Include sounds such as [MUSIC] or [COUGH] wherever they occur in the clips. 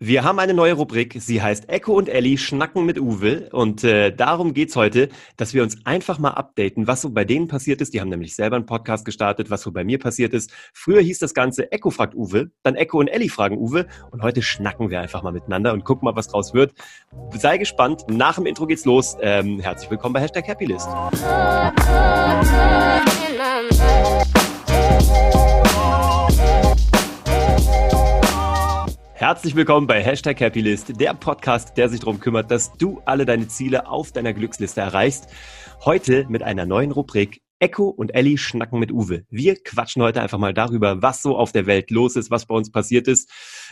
Wir haben eine neue Rubrik, sie heißt Echo und Ellie schnacken mit Uwe und äh, darum geht's heute, dass wir uns einfach mal updaten, was so bei denen passiert ist. Die haben nämlich selber einen Podcast gestartet, was so bei mir passiert ist. Früher hieß das Ganze Echo fragt Uwe, dann Echo und Ellie fragen Uwe und heute schnacken wir einfach mal miteinander und gucken mal, was draus wird. Sei gespannt, nach dem Intro geht's los. Ähm, herzlich willkommen bei Hashtag Happylist. Herzlich willkommen bei Hashtag Happylist, der Podcast, der sich darum kümmert, dass du alle deine Ziele auf deiner Glücksliste erreichst. Heute mit einer neuen Rubrik Echo und Ellie schnacken mit Uwe. Wir quatschen heute einfach mal darüber, was so auf der Welt los ist, was bei uns passiert ist.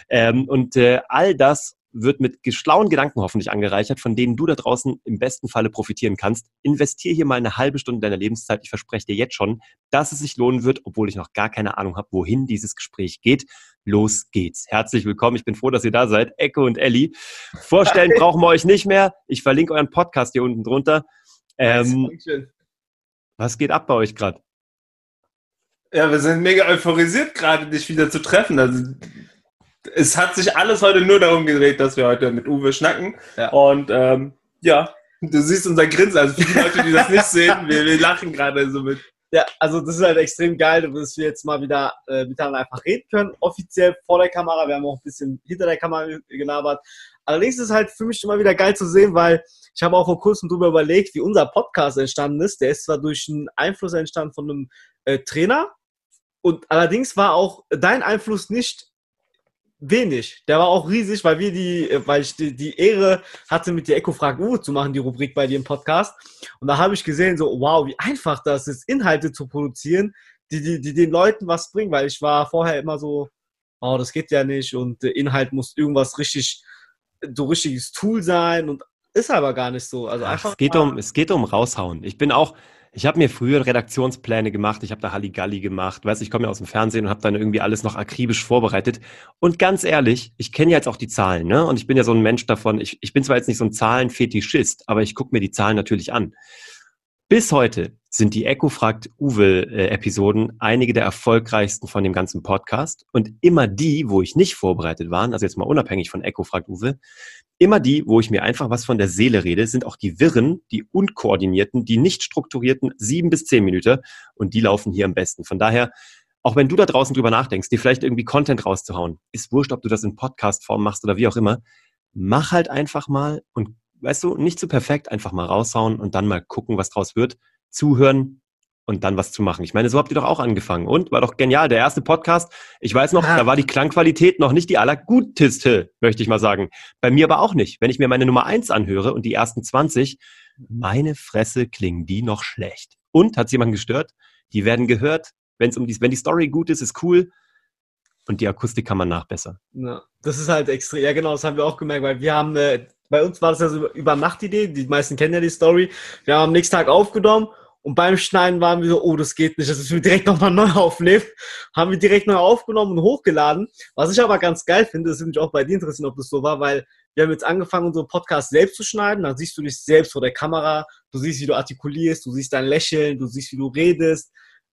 Ähm, und äh, all das wird mit geschlauen Gedanken hoffentlich angereichert, von denen du da draußen im besten Falle profitieren kannst. Investier hier mal eine halbe Stunde deiner Lebenszeit. Ich verspreche dir jetzt schon, dass es sich lohnen wird, obwohl ich noch gar keine Ahnung habe, wohin dieses Gespräch geht. Los geht's. Herzlich willkommen. Ich bin froh, dass ihr da seid. Echo und Ellie. Vorstellen brauchen wir euch nicht mehr. Ich verlinke euren Podcast hier unten drunter. Ähm, was geht ab bei euch gerade? Ja, wir sind mega euphorisiert gerade, dich wieder zu treffen. Also es hat sich alles heute nur darum gedreht, dass wir heute mit Uwe schnacken. Ja. Und ähm, ja, du siehst unser Grinsen. Also für die Leute, die das nicht sehen, wir, wir lachen gerade so mit. Ja, also das ist halt extrem geil, dass wir jetzt mal wieder äh, miteinander einfach reden können. Offiziell vor der Kamera. Wir haben auch ein bisschen hinter der Kamera gelabert. Allerdings ist es halt für mich immer wieder geil zu sehen, weil ich habe auch vor kurzem darüber überlegt, wie unser Podcast entstanden ist. Der ist zwar durch einen Einfluss entstanden von einem äh, Trainer, und allerdings war auch dein Einfluss nicht wenig. Der war auch riesig, weil wir die, äh, weil ich die, die Ehre hatte, mit der Echo fragt Uwe zu machen, die Rubrik bei dir im Podcast. Und da habe ich gesehen, so, wow, wie einfach das ist, Inhalte zu produzieren, die, die, die den Leuten was bringen, weil ich war vorher immer so, oh, das geht ja nicht und der Inhalt muss irgendwas richtig, so richtiges Tool sein und ist aber gar nicht so. Also einfach. Es geht um, es geht um raushauen. Ich bin auch, ich habe mir früher Redaktionspläne gemacht, ich habe da Halligalli gemacht, weißt ich komme ja aus dem Fernsehen und habe dann irgendwie alles noch akribisch vorbereitet. Und ganz ehrlich, ich kenne ja jetzt auch die Zahlen, ne? Und ich bin ja so ein Mensch davon, ich, ich bin zwar jetzt nicht so ein Zahlenfetischist, aber ich gucke mir die Zahlen natürlich an. Bis heute sind die Echo fragt Uwe-Episoden einige der erfolgreichsten von dem ganzen Podcast. Und immer die, wo ich nicht vorbereitet war, also jetzt mal unabhängig von Echo fragt Uwe, immer die, wo ich mir einfach was von der Seele rede, sind auch die wirren, die unkoordinierten, die nicht strukturierten sieben bis zehn Minuten. Und die laufen hier am besten. Von daher, auch wenn du da draußen drüber nachdenkst, dir vielleicht irgendwie Content rauszuhauen, ist wurscht, ob du das in Podcast-Form machst oder wie auch immer, mach halt einfach mal und weißt du, nicht zu so perfekt, einfach mal raushauen und dann mal gucken, was draus wird. Zuhören und dann was zu machen. Ich meine, so habt ihr doch auch angefangen. Und war doch genial. Der erste Podcast, ich weiß noch, ah. da war die Klangqualität noch nicht die allerguteste, möchte ich mal sagen. Bei mir aber auch nicht. Wenn ich mir meine Nummer eins anhöre und die ersten 20, meine Fresse klingen die noch schlecht. Und, hat jemand gestört? Die werden gehört. Wenn es um die, wenn die Story gut ist, ist cool. Und die Akustik kann man nachbessern. Ja, das ist halt extrem. Ja, genau, das haben wir auch gemerkt, weil wir haben äh, bei uns war das ja so über Nacht-Idee, die meisten kennen ja die Story. Wir haben am nächsten Tag aufgenommen und beim Schneiden waren wir so, oh, das geht nicht, das müssen wir direkt nochmal [LAUGHS] neu aufnehmen. Haben wir direkt neu aufgenommen und hochgeladen. Was ich aber ganz geil finde, das würde mich auch bei dir interessieren, ob das so war, weil wir haben jetzt angefangen, unseren Podcast selbst zu schneiden. Dann siehst du dich selbst vor der Kamera, du siehst, wie du artikulierst, du siehst dein Lächeln, du siehst, wie du redest,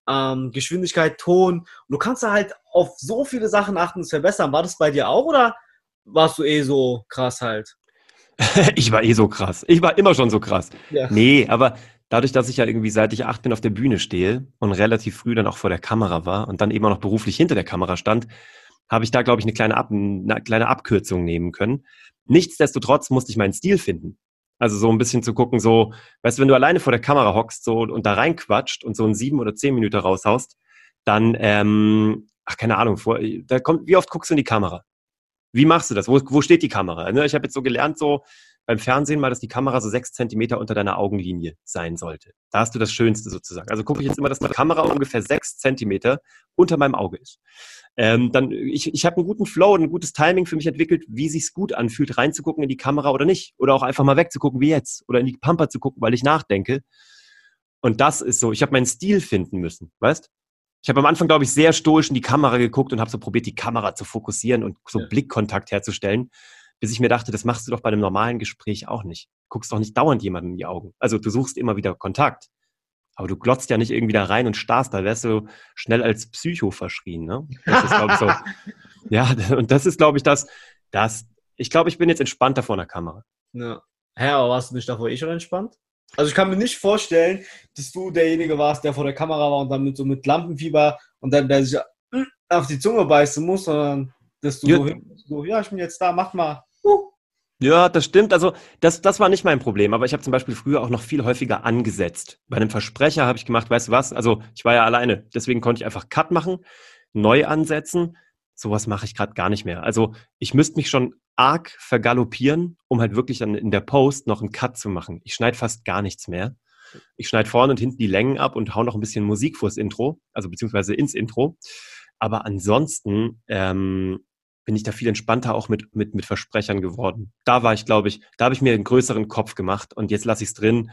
ähm, Geschwindigkeit, Ton. Und du kannst da halt auf so viele Sachen achten und verbessern. War das bei dir auch oder warst du eh so krass halt? [LAUGHS] ich war eh so krass. Ich war immer schon so krass. Ja. Nee, aber dadurch, dass ich ja irgendwie seit ich acht bin auf der Bühne stehe und relativ früh dann auch vor der Kamera war und dann eben auch noch beruflich hinter der Kamera stand, habe ich da, glaube ich, eine kleine, Ab eine kleine Abkürzung nehmen können. Nichtsdestotrotz musste ich meinen Stil finden. Also so ein bisschen zu gucken, so, weißt du, wenn du alleine vor der Kamera hockst so und da reinquatscht und so ein sieben oder zehn Minuten raushaust, dann, ähm, ach, keine Ahnung, vor, da kommt, wie oft guckst du in die Kamera? Wie machst du das? Wo, wo steht die Kamera? Ne, ich habe jetzt so gelernt, so beim Fernsehen mal, dass die Kamera so sechs Zentimeter unter deiner Augenlinie sein sollte. Da hast du das Schönste sozusagen. Also gucke ich jetzt immer, dass meine Kamera ungefähr sechs Zentimeter unter meinem Auge ist. Ähm, dann, ich, ich habe einen guten Flow und ein gutes Timing für mich entwickelt, wie sich's gut anfühlt, reinzugucken in die Kamera oder nicht. Oder auch einfach mal wegzugucken wie jetzt. Oder in die Pampa zu gucken, weil ich nachdenke. Und das ist so, ich habe meinen Stil finden müssen, weißt? Ich habe am Anfang, glaube ich, sehr stoisch in die Kamera geguckt und habe so probiert, die Kamera zu fokussieren und so ja. Blickkontakt herzustellen, bis ich mir dachte, das machst du doch bei einem normalen Gespräch auch nicht. Guckst doch nicht dauernd jemandem in die Augen. Also du suchst immer wieder Kontakt. Aber du glotzt ja nicht irgendwie da rein und starrst, da wärst du schnell als Psycho verschrien. Ne? Das ist, glaube ich, so. [LAUGHS] ja, und das ist, glaube ich, das, das, ich glaube, ich bin jetzt entspannter vor einer Kamera. Ja. Hä, aber warst du nicht davor eh schon entspannt? Also ich kann mir nicht vorstellen, dass du derjenige warst, der vor der Kamera war und dann mit so mit Lampenfieber und dann der sich auf die Zunge beißen muss, sondern dass du ja. so, so, ja, ich bin jetzt da, mach mal. Uh. Ja, das stimmt. Also das, das war nicht mein Problem. Aber ich habe zum Beispiel früher auch noch viel häufiger angesetzt. Bei einem Versprecher habe ich gemacht, weißt du was? Also ich war ja alleine. Deswegen konnte ich einfach Cut machen, neu ansetzen. Sowas mache ich gerade gar nicht mehr. Also ich müsste mich schon arg vergaloppieren, um halt wirklich dann in der Post noch einen Cut zu machen. Ich schneide fast gar nichts mehr. Ich schneide vorne und hinten die Längen ab und hau noch ein bisschen Musik vors Intro, also beziehungsweise ins Intro. Aber ansonsten ähm, bin ich da viel entspannter auch mit, mit, mit Versprechern geworden. Da war ich, glaube ich, da habe ich mir einen größeren Kopf gemacht und jetzt lasse ich es drin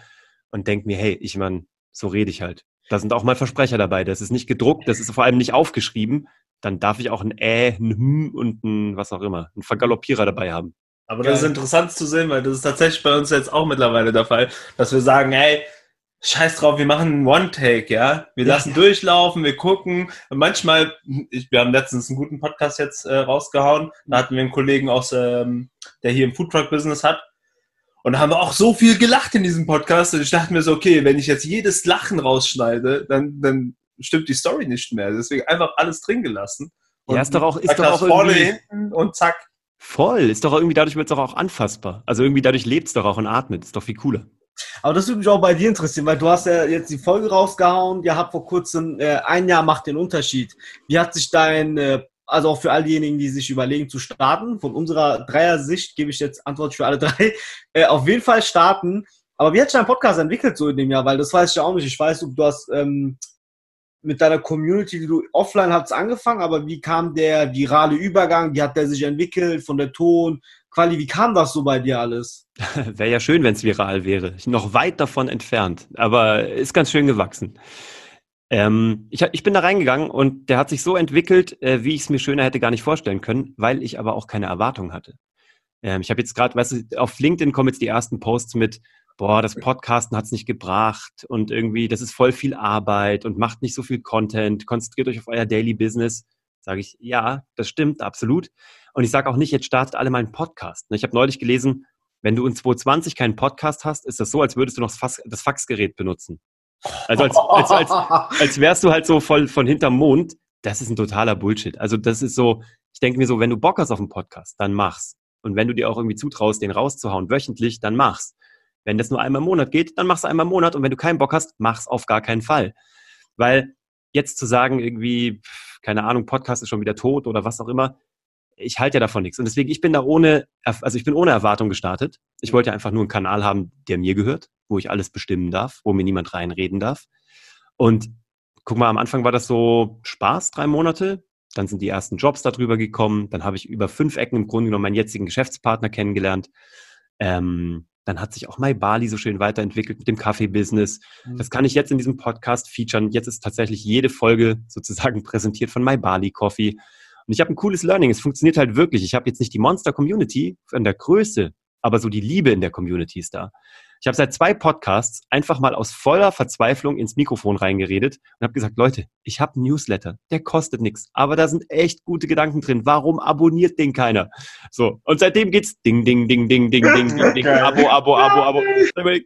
und denke mir, hey, ich meine, so rede ich halt. Da sind auch mal Versprecher dabei. Das ist nicht gedruckt, das ist vor allem nicht aufgeschrieben. Dann darf ich auch ein Äh, ein Hm und ein was auch immer, ein Vergaloppierer dabei haben. Aber das ist interessant zu sehen, weil das ist tatsächlich bei uns jetzt auch mittlerweile der Fall, dass wir sagen, hey, Scheiß drauf, wir machen einen One-Take, ja. Wir ja, lassen ja. durchlaufen, wir gucken. Und manchmal, ich, wir haben letztens einen guten Podcast jetzt äh, rausgehauen. Da hatten wir einen Kollegen aus, ähm, der hier im Foodtruck-Business hat. Und da haben wir auch so viel gelacht in diesem Podcast. Und ich dachte mir so, okay, wenn ich jetzt jedes Lachen rausschneide, dann, dann stimmt die Story nicht mehr. Deswegen einfach alles drin gelassen. Und ja, ist doch auch, ist doch auch vorne, hinten und zack. Voll. Ist doch irgendwie, dadurch wird es doch auch anfassbar. Also irgendwie dadurch lebt es doch auch und atmet. Ist doch viel cooler. Aber das würde mich auch bei dir interessieren, weil du hast ja jetzt die Folge rausgehauen, ihr habt vor kurzem äh, ein Jahr macht den Unterschied. Wie hat sich dein, äh, also auch für all diejenigen, die sich überlegen zu starten, von unserer Dreier-Sicht gebe ich jetzt Antwort für alle drei, [LAUGHS] äh, auf jeden Fall starten. Aber wie hat sich dein Podcast entwickelt so in dem Jahr? Weil das weiß ich ja auch nicht. Ich weiß, du hast ähm, mit deiner Community, die du offline hast, angefangen, aber wie kam der virale Übergang? Wie hat der sich entwickelt von der Ton, Quali, wie kam das so bei dir alles? [LAUGHS] wäre ja schön, wenn es viral wäre. Noch weit davon entfernt, aber ist ganz schön gewachsen. Ähm, ich, ich, bin da reingegangen und der hat sich so entwickelt, äh, wie ich es mir schöner hätte gar nicht vorstellen können, weil ich aber auch keine Erwartung hatte. Ähm, ich habe jetzt gerade, weißt du, auf LinkedIn kommen jetzt die ersten Posts mit, boah, das Podcasten hat es nicht gebracht und irgendwie, das ist voll viel Arbeit und macht nicht so viel Content, konzentriert euch auf euer Daily Business. Sage ich, ja, das stimmt, absolut. Und ich sage auch nicht, jetzt startet alle mal einen Podcast. Ne, ich habe neulich gelesen, wenn du in 2020 keinen Podcast hast, ist das so, als würdest du noch das, Faxgerät benutzen. Also als, als, als, als wärst du halt so voll von hinterm Mond. Das ist ein totaler Bullshit. Also das ist so, ich denke mir so, wenn du Bock hast auf einen Podcast, dann mach's. Und wenn du dir auch irgendwie zutraust, den rauszuhauen, wöchentlich, dann mach's. Wenn das nur einmal im Monat geht, dann mach's einmal im Monat. Und wenn du keinen Bock hast, mach's auf gar keinen Fall. Weil jetzt zu sagen, irgendwie, keine Ahnung, Podcast ist schon wieder tot oder was auch immer, ich halte ja davon nichts. Und deswegen, ich bin da ohne, also ich bin ohne Erwartung gestartet. Ich wollte einfach nur einen Kanal haben, der mir gehört, wo ich alles bestimmen darf, wo mir niemand reinreden darf. Und guck mal, am Anfang war das so Spaß, drei Monate. Dann sind die ersten Jobs darüber gekommen. Dann habe ich über fünf Ecken im Grunde genommen meinen jetzigen Geschäftspartner kennengelernt. Ähm, dann hat sich auch My Bali so schön weiterentwickelt mit dem Kaffee-Business. Mhm. Das kann ich jetzt in diesem Podcast featuren. Jetzt ist tatsächlich jede Folge sozusagen [LAUGHS] präsentiert von My Bali Coffee. Und ich habe ein cooles Learning. Es funktioniert halt wirklich. Ich habe jetzt nicht die Monster-Community von der Größe, aber so die Liebe in der Community ist da. Ich habe seit zwei Podcasts einfach mal aus voller Verzweiflung ins Mikrofon reingeredet und habe gesagt, Leute, ich habe einen Newsletter, der kostet nichts, aber da sind echt gute Gedanken drin. Warum abonniert den keiner? So, und seitdem geht's ding, ding, ding, ding, ding, ding, ding, ding, Abo, Abo, Abo, Abo.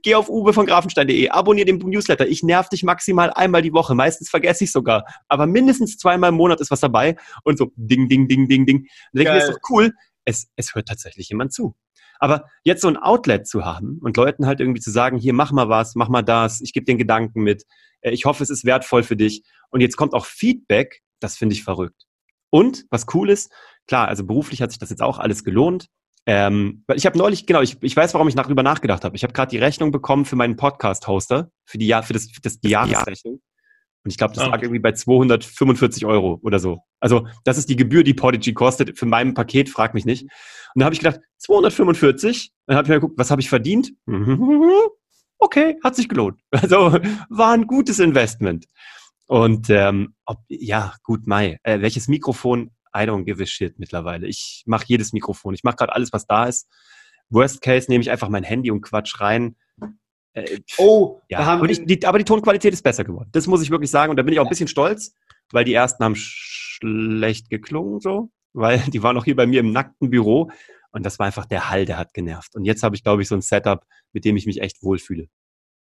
Geh auf uwe von grafenstein.de, abonniere den Newsletter. Ich nerv dich maximal einmal die Woche, meistens vergesse ich sogar, aber mindestens zweimal im Monat ist was dabei und so ding, ding, ding, ding, ding. Und denke mir, ist doch cool, es, es hört tatsächlich jemand zu. Aber jetzt so ein Outlet zu haben und Leuten halt irgendwie zu sagen, hier mach mal was, mach mal das, ich gebe den Gedanken mit, äh, ich hoffe, es ist wertvoll für dich. Und jetzt kommt auch Feedback, das finde ich verrückt. Und was cool ist, klar, also beruflich hat sich das jetzt auch alles gelohnt. Ähm, weil ich habe neulich, genau, ich, ich weiß, warum ich darüber nachgedacht habe. Ich habe gerade die Rechnung bekommen für meinen Podcast-Hoster, für die, für das, für das die Jahresrechnung. Und ich glaube, das ah, lag irgendwie bei 245 Euro oder so. Also das ist die Gebühr, die Podigy kostet für mein Paket, frag mich nicht. Und da habe ich gedacht, 245. Dann habe ich mal geguckt, was habe ich verdient? [LAUGHS] Okay, hat sich gelohnt. [LAUGHS] Also war ein gutes Investment. Und ähm, ob, ja, gut, Mai. Äh, welches Mikrofon? I don't give a shit mittlerweile. Ich mache jedes Mikrofon. Ich mache gerade alles, was da ist. Worst Case nehme ich einfach mein Handy und quatsch rein. Äh, oh, ja. Aber die, die, aber die Tonqualität ist besser geworden. Das muss ich wirklich sagen. Und da bin ich auch ein bisschen stolz, weil die ersten haben schlecht geklungen so, weil die waren auch hier bei mir im nackten Büro. Und das war einfach der Hall, der hat genervt. Und jetzt habe ich, glaube ich, so ein Setup, mit dem ich mich echt wohlfühle.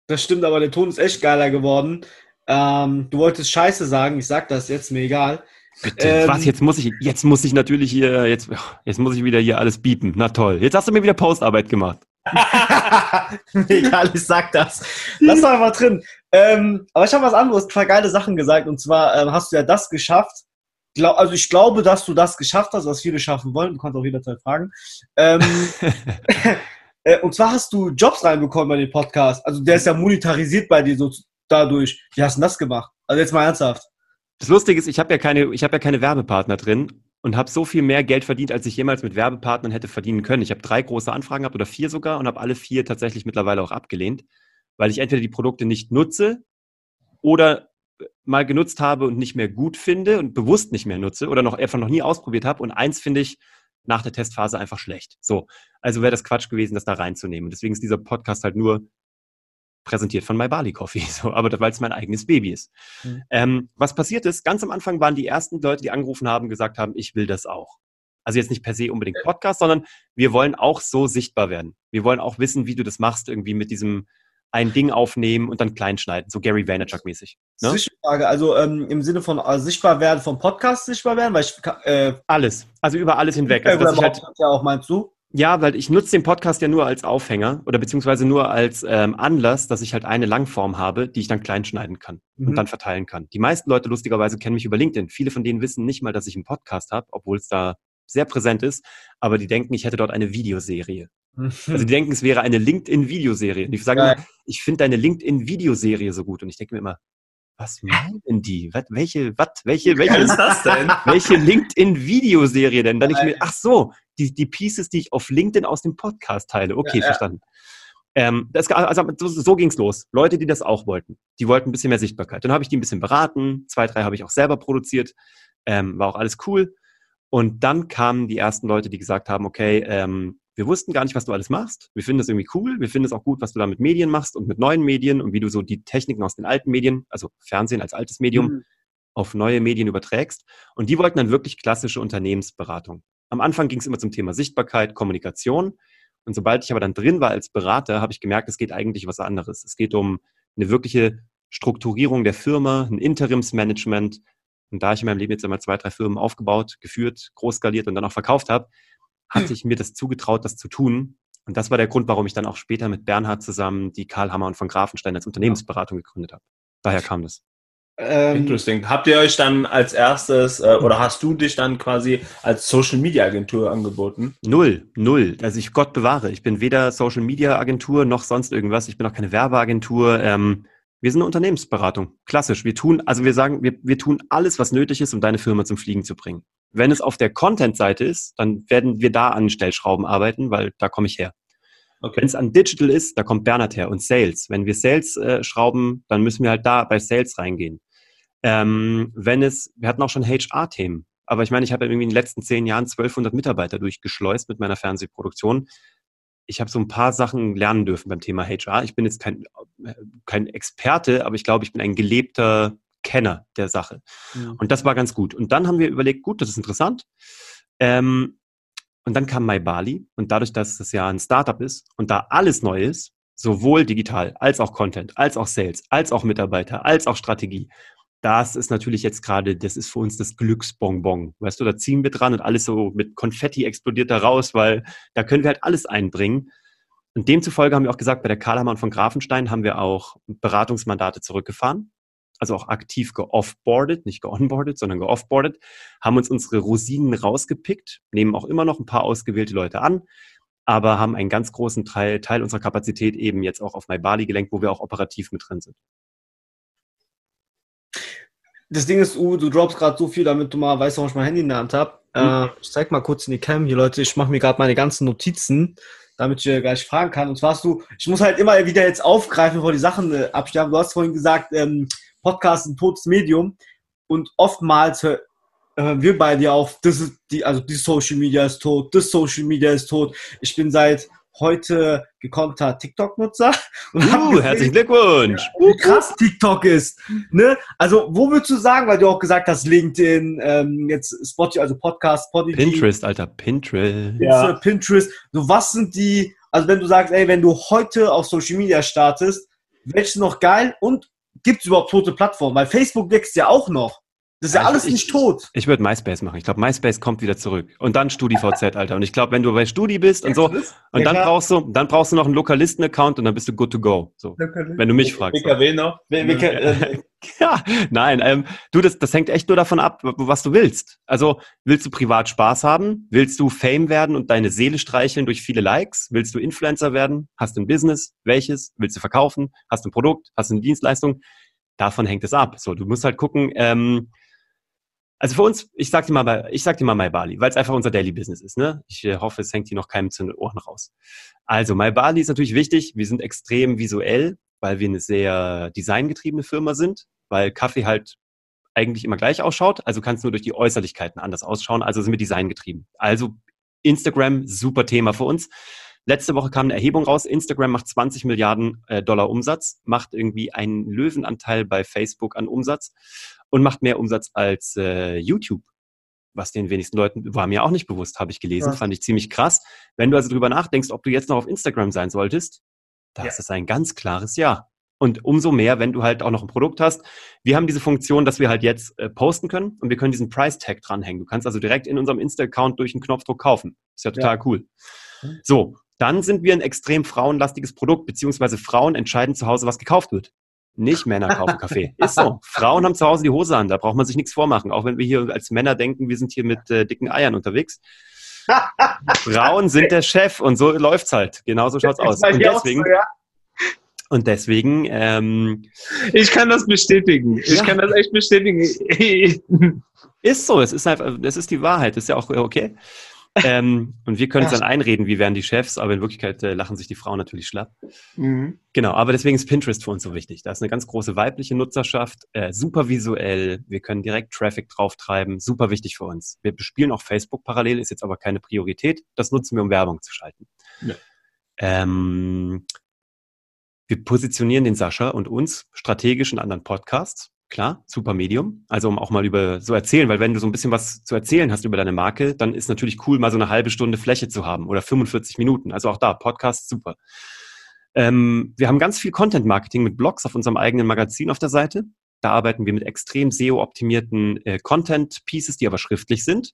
Das stimmt, aber der Ton ist echt geiler geworden. Ähm, du wolltest Scheiße sagen, ich sag das jetzt, mir egal. Bitte, ähm, was, jetzt muss ich, jetzt muss ich natürlich hier, jetzt, jetzt muss ich wieder hier alles biepen. Na toll. Jetzt hast du mir wieder Postarbeit gemacht. [LAUGHS] Egal, ich sag das. Lass mal mal drin. Ähm, aber ich habe was anderes, ein paar geile Sachen gesagt. Und zwar ähm, hast du ja das geschafft. Glaub, also ich glaube, dass du das geschafft hast, was viele schaffen wollen. Du kannst auch jederzeit fragen. Ähm, [LAUGHS] [LAUGHS] äh, und zwar hast du Jobs reinbekommen bei dem Podcast. Also der ist ja monetarisiert bei dir so dadurch. Wie hast du das gemacht? Also jetzt mal ernsthaft. Das Lustige ist, ich habe ja keine, ich habe ja keine Werbepartner drin und habe so viel mehr Geld verdient, als ich jemals mit Werbepartnern hätte verdienen können. Ich habe drei große Anfragen gehabt oder vier sogar und habe alle vier tatsächlich mittlerweile auch abgelehnt, weil ich entweder die Produkte nicht nutze oder mal genutzt habe und nicht mehr gut finde und bewusst nicht mehr nutze oder noch einfach noch nie ausprobiert habe. Und eins finde ich nach der Testphase einfach schlecht. So, also wäre das Quatsch gewesen, das da reinzunehmen. Deswegen ist dieser Podcast halt nur präsentiert von My Bali Coffee, [LAUGHS] so, aber weil es mein eigenes Baby ist. Mhm. Ähm, was passiert ist, ganz am Anfang waren die ersten Leute, die angerufen haben, gesagt haben, ich will das auch. Also jetzt nicht per se unbedingt Podcast, sondern wir wollen auch so sichtbar werden. Wir wollen auch wissen, wie du das machst, irgendwie mit diesem ein Ding aufnehmen und dann kleinschneiden, so Gary Vaynerchuk-mäßig. Ne? Frage, also ähm, im Sinne von äh, sichtbar werden, vom Podcast sichtbar werden, weil ich äh, alles, also über alles hinweg. Also, dass ich halt, ja auch meinst du? Ja, weil ich nutze den Podcast ja nur als Aufhänger oder beziehungsweise nur als ähm, Anlass, dass ich halt eine Langform habe, die ich dann kleinschneiden kann mhm. und dann verteilen kann. Die meisten Leute lustigerweise kennen mich über LinkedIn. Viele von denen wissen nicht mal, dass ich einen Podcast habe, obwohl es da sehr präsent ist, aber die denken, ich hätte dort eine Videoserie. Mhm. Also die [LAUGHS] denken, es wäre eine LinkedIn-Videoserie. Und ich sage immer, ich finde deine LinkedIn-Videoserie so gut. Und ich denke mir immer, was meinen die? Was, welche, was, welche, welche, ist das denn? [LAUGHS] welche LinkedIn-Videoserie denn? Dann ich mir, ach so, die, die Pieces, die ich auf LinkedIn aus dem Podcast teile. Okay, ja, verstanden. Ähm, das, also so, so ging's los. Leute, die das auch wollten. Die wollten ein bisschen mehr Sichtbarkeit. Dann habe ich die ein bisschen beraten. Zwei, drei habe ich auch selber produziert. Ähm, war auch alles cool. Und dann kamen die ersten Leute, die gesagt haben, okay, ähm, wir wussten gar nicht, was du alles machst. Wir finden das irgendwie cool. Wir finden es auch gut, was du da mit Medien machst und mit neuen Medien und wie du so die Techniken aus den alten Medien, also Fernsehen als altes Medium, mhm. auf neue Medien überträgst. Und die wollten dann wirklich klassische Unternehmensberatung. Am Anfang ging es immer zum Thema Sichtbarkeit, Kommunikation. Und sobald ich aber dann drin war als Berater, habe ich gemerkt, es geht eigentlich was anderes. Es geht um eine wirkliche Strukturierung der Firma, ein Interimsmanagement. Und da ich in meinem Leben jetzt einmal zwei, drei Firmen aufgebaut, geführt, groß skaliert und dann auch verkauft habe, hatte ich mir das zugetraut, das zu tun. Und das war der Grund, warum ich dann auch später mit Bernhard zusammen die Karl Hammer und von Grafenstein als Unternehmensberatung gegründet habe. Daher kam das. Ähm, Interesting. Habt ihr euch dann als erstes äh, oder hast du dich dann quasi als Social Media Agentur angeboten? Null, null. Also ich Gott bewahre, ich bin weder Social Media Agentur noch sonst irgendwas. Ich bin auch keine Werbeagentur. Ähm, wir sind eine Unternehmensberatung. Klassisch. Wir tun, also wir sagen, wir, wir tun alles, was nötig ist, um deine Firma zum Fliegen zu bringen. Wenn es auf der Content-Seite ist, dann werden wir da an Stellschrauben arbeiten, weil da komme ich her. Okay. Wenn es an Digital ist, da kommt Bernhard her und Sales. Wenn wir Sales äh, schrauben, dann müssen wir halt da bei Sales reingehen. Ähm, wenn es, wir hatten auch schon HR-Themen, aber ich meine, ich habe irgendwie in den letzten zehn Jahren 1200 Mitarbeiter durchgeschleust mit meiner Fernsehproduktion. Ich habe so ein paar Sachen lernen dürfen beim Thema HR. Ich bin jetzt kein, kein Experte, aber ich glaube, ich bin ein gelebter Kenner der Sache. Mhm. Und das war ganz gut. Und dann haben wir überlegt, gut, das ist interessant. Ähm, und dann kam MyBali und dadurch, dass das ja ein Startup ist und da alles neu ist, sowohl digital als auch Content, als auch Sales, als auch Mitarbeiter, als auch Strategie, das ist natürlich jetzt gerade, das ist für uns das Glücksbonbon. Weißt du, da ziehen wir dran und alles so mit Konfetti explodiert da raus, weil da können wir halt alles einbringen. Und demzufolge haben wir auch gesagt, bei der Karlhammer von Grafenstein haben wir auch Beratungsmandate zurückgefahren also auch aktiv geoffboardet, nicht geonboardet, sondern geoffboardet, haben uns unsere Rosinen rausgepickt, nehmen auch immer noch ein paar ausgewählte Leute an, aber haben einen ganz großen Teil, Teil unserer Kapazität eben jetzt auch auf MyBali gelenkt, wo wir auch operativ mit drin sind. Das Ding ist, uh, du droppst gerade so viel, damit du mal weißt, warum ich mein Handy in der Hand habe. Mhm. Äh, ich zeig mal kurz in die Cam hier, Leute. Ich mache mir gerade meine ganzen Notizen, damit ich dir gleich fragen kann. Und zwar hast du, ich muss halt immer wieder jetzt aufgreifen, bevor die Sachen äh, absterben. Du hast vorhin gesagt, ähm, Podcast ein totes Medium und oftmals hören wir bei dir auf, das ist die, also die Social Media ist tot, das Social Media ist tot. Ich bin seit heute gekonnter TikTok-Nutzer. [LAUGHS] Uh, herzlichen Glückwunsch! Wie krass TikTok ist. Ne? Also, wo würdest du sagen, weil du auch gesagt hast, LinkedIn, ähm, jetzt Spotify, also Podcast, Spotify. Pinterest, Alter, Pinterest. Ja. Pinterest. So, was sind die, also wenn du sagst, ey, wenn du heute auf Social Media startest, welches noch geil und gibt es überhaupt tote Plattformen? Weil Facebook wächst ja auch noch. Das ist ja, ja alles ich, nicht tot. Ich, ich würde MySpace machen. Ich glaube, MySpace kommt wieder zurück. Und dann StudiVZ, Alter. Und ich glaube, wenn du bei Studi bist und so, und ja, dann brauchst du, dann brauchst du noch einen Lokalisten-Account und dann bist du good to go. So. Wenn du mich fragst. WKW noch? [LAUGHS] ja, nein, ähm, du, das, das hängt echt nur davon ab, was du willst. Also, willst du privat Spaß haben? Willst du Fame werden und deine Seele streicheln durch viele Likes? Willst du Influencer werden? Hast du ein Business? Welches? Willst du verkaufen? Hast du ein Produkt? Hast du eine Dienstleistung? Davon hängt es ab. So, du musst halt gucken, ähm, also für uns, ich sag dir mal, ich sag dir mal My Bali, weil es einfach unser Daily Business ist. Ne? Ich äh, hoffe, es hängt hier noch keinem zu den Ohren raus. Also My Bali ist natürlich wichtig. Wir sind extrem visuell, weil wir eine sehr designgetriebene Firma sind, weil Kaffee halt eigentlich immer gleich ausschaut. Also kann nur durch die Äußerlichkeiten anders ausschauen. Also sind wir designgetrieben. Also Instagram, super Thema für uns. Letzte Woche kam eine Erhebung raus. Instagram macht 20 Milliarden äh, Dollar Umsatz, macht irgendwie einen Löwenanteil bei Facebook an Umsatz und macht mehr Umsatz als äh, YouTube. Was den wenigsten Leuten war mir auch nicht bewusst, habe ich gelesen, ja. fand ich ziemlich krass. Wenn du also drüber nachdenkst, ob du jetzt noch auf Instagram sein solltest, das ja. ist ein ganz klares Ja. Und umso mehr, wenn du halt auch noch ein Produkt hast. Wir haben diese Funktion, dass wir halt jetzt äh, posten können und wir können diesen Price Tag dranhängen. Du kannst also direkt in unserem Insta-Account durch einen Knopfdruck kaufen. Ist ja total ja. cool. So, dann sind wir ein extrem frauenlastiges Produkt, beziehungsweise Frauen entscheiden zu Hause, was gekauft wird. Nicht Männer kaufen Kaffee. [LAUGHS] Ist so. Frauen haben zu Hause die Hose an, da braucht man sich nichts vormachen. Auch wenn wir hier als Männer denken, wir sind hier mit äh, dicken Eiern unterwegs. [LAUGHS] Frauen sind der Chef und so läuft's halt. Genauso schaut's aus. Und deswegen, so, ja. und deswegen, ähm, ich kann das bestätigen. Ich ja. kann das echt bestätigen. ist so. Es ist einfach, es ist die Wahrheit. Ist ja auch okay ähm, und wir können es dann einreden, wie wären die Chefs, aber in Wirklichkeit äh, lachen sich die Frauen natürlich schlapp. Mhm. Genau, aber deswegen ist Pinterest für uns so wichtig. Da ist eine ganz große weibliche Nutzerschaft, äh, super visuell, wir können direkt Traffic drauf treiben, super wichtig für uns. Wir bespielen auch Facebook parallel, ist jetzt aber keine Priorität. Das nutzen wir, um Werbung zu schalten. Ja. Ähm, wir positionieren den Sascha und uns strategisch in anderen Podcasts. Klar, super Medium. Also um auch mal über so erzählen, weil wenn du so ein bisschen was zu erzählen hast über deine Marke, dann ist natürlich cool, mal so eine halbe Stunde Fläche zu haben oder 45 Minuten. Also auch da, Podcast super. Ähm, wir haben ganz viel Content-Marketing mit Blogs auf unserem eigenen Magazin auf der Seite. Da arbeiten wir mit extrem SEO-optimierten äh, Content-Pieces, die aber schriftlich sind.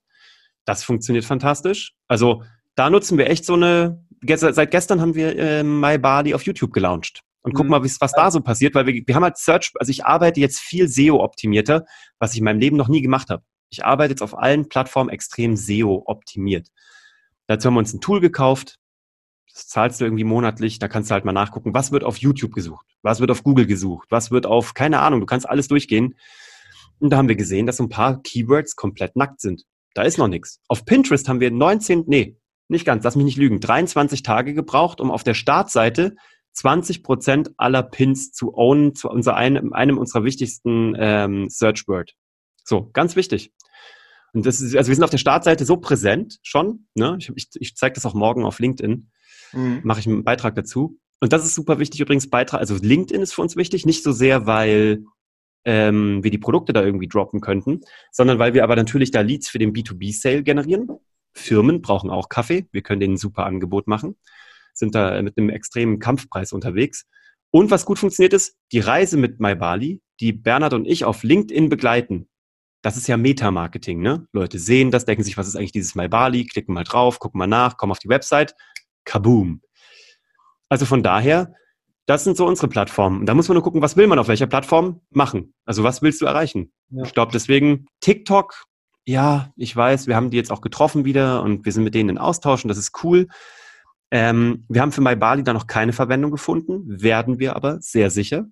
Das funktioniert fantastisch. Also da nutzen wir echt so eine, seit gestern haben wir äh, My auf YouTube gelauncht und guck mhm. mal, was da so passiert, weil wir, wir haben halt Search, also ich arbeite jetzt viel SEO-optimierter, was ich in meinem Leben noch nie gemacht habe. Ich arbeite jetzt auf allen Plattformen extrem SEO-optimiert. Dazu haben wir uns ein Tool gekauft, das zahlst du irgendwie monatlich, da kannst du halt mal nachgucken, was wird auf YouTube gesucht, was wird auf Google gesucht, was wird auf, keine Ahnung, du kannst alles durchgehen. Und da haben wir gesehen, dass so ein paar Keywords komplett nackt sind. Da ist noch nichts. Auf Pinterest haben wir 19, nee, nicht ganz, lass mich nicht lügen, 23 Tage gebraucht, um auf der Startseite 20 Prozent aller Pins zu ownen zu unser einem, einem unserer wichtigsten ähm, Search Word. So, ganz wichtig. Und das ist, also wir sind auf der Startseite so präsent schon. Ne? Ich, ich, ich zeige das auch morgen auf LinkedIn. Mhm. Mache ich einen Beitrag dazu. Und das ist super wichtig übrigens, Beitrag. Also LinkedIn ist für uns wichtig, nicht so sehr, weil ähm, wir die Produkte da irgendwie droppen könnten, sondern weil wir aber natürlich da Leads für den B2B-Sale generieren. Firmen brauchen auch Kaffee. Wir können denen ein super Angebot machen sind da mit einem extremen Kampfpreis unterwegs. Und was gut funktioniert ist, die Reise mit MyBali, die Bernhard und ich auf LinkedIn begleiten. Das ist ja Meta-Marketing, ne? Leute sehen das, denken sich, was ist eigentlich dieses MyBali, klicken mal drauf, gucken mal nach, kommen auf die Website, kaboom. Also von daher, das sind so unsere Plattformen. Da muss man nur gucken, was will man auf welcher Plattform machen. Also was willst du erreichen? Ja. Ich glaube deswegen TikTok, ja, ich weiß, wir haben die jetzt auch getroffen wieder und wir sind mit denen in Austausch und das ist cool. Ähm, wir haben für MyBali da noch keine Verwendung gefunden, werden wir aber sehr sicher.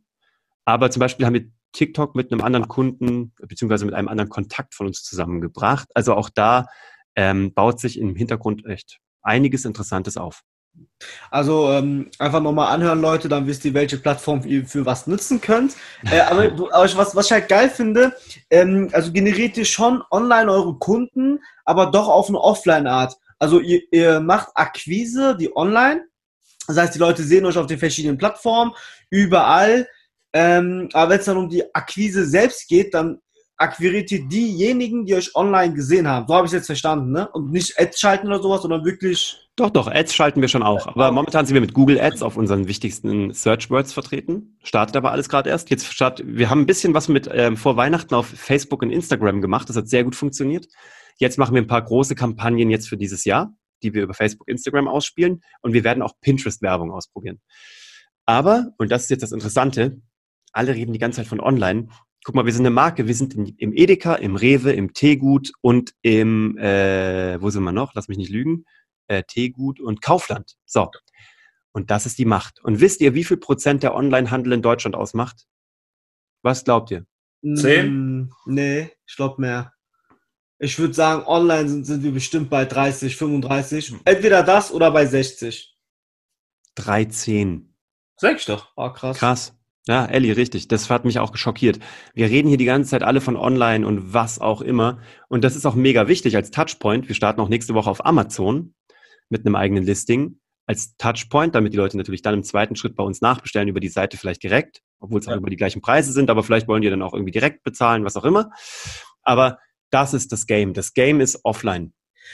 Aber zum Beispiel haben wir TikTok mit einem anderen Kunden beziehungsweise mit einem anderen Kontakt von uns zusammengebracht. Also auch da ähm, baut sich im Hintergrund echt einiges Interessantes auf. Also ähm, einfach nochmal anhören, Leute, dann wisst ihr, welche Plattform ihr für was nutzen könnt. Äh, aber, [LAUGHS] aber was, was ich halt geil finde, ähm, also generiert ihr schon online eure Kunden, aber doch auf eine Offline-Art. Also ihr, ihr macht Akquise, die online Das heißt, die Leute sehen euch auf den verschiedenen Plattformen, überall. Ähm, aber wenn es dann um die Akquise selbst geht, dann akquiriert ihr diejenigen, die euch online gesehen haben. So habe ich es jetzt verstanden, ne? Und nicht Ads schalten oder sowas, sondern wirklich. Doch, doch, Ads schalten wir schon auch. Aber momentan sind wir mit Google Ads auf unseren wichtigsten Search Words vertreten. Startet aber alles gerade erst. Jetzt start, wir haben ein bisschen was mit ähm, vor Weihnachten auf Facebook und Instagram gemacht. Das hat sehr gut funktioniert. Jetzt machen wir ein paar große Kampagnen jetzt für dieses Jahr, die wir über Facebook, Instagram ausspielen. Und wir werden auch Pinterest-Werbung ausprobieren. Aber, und das ist jetzt das Interessante, alle reden die ganze Zeit von online guck mal, wir sind eine Marke, wir sind in, im Edeka, im Rewe, im Teegut und im, äh, wo sind wir noch? Lass mich nicht lügen. Äh, Teegut und Kaufland. So. Und das ist die Macht. Und wisst ihr, wie viel Prozent der Onlinehandel in Deutschland ausmacht? Was glaubt ihr? Zehn? Mm, nee, ich glaube mehr. Ich würde sagen, online sind, sind wir bestimmt bei 30, 35. Entweder das oder bei 60. 13. Sag ich doch. Oh, krass. Krass. Ja, Ellie, richtig. Das hat mich auch geschockiert. Wir reden hier die ganze Zeit alle von online und was auch immer. Und das ist auch mega wichtig als Touchpoint. Wir starten auch nächste Woche auf Amazon mit einem eigenen Listing als Touchpoint, damit die Leute natürlich dann im zweiten Schritt bei uns nachbestellen über die Seite vielleicht direkt, obwohl es auch ja. über die gleichen Preise sind, aber vielleicht wollen die dann auch irgendwie direkt bezahlen, was auch immer. Aber das ist das Game. Das Game ist offline.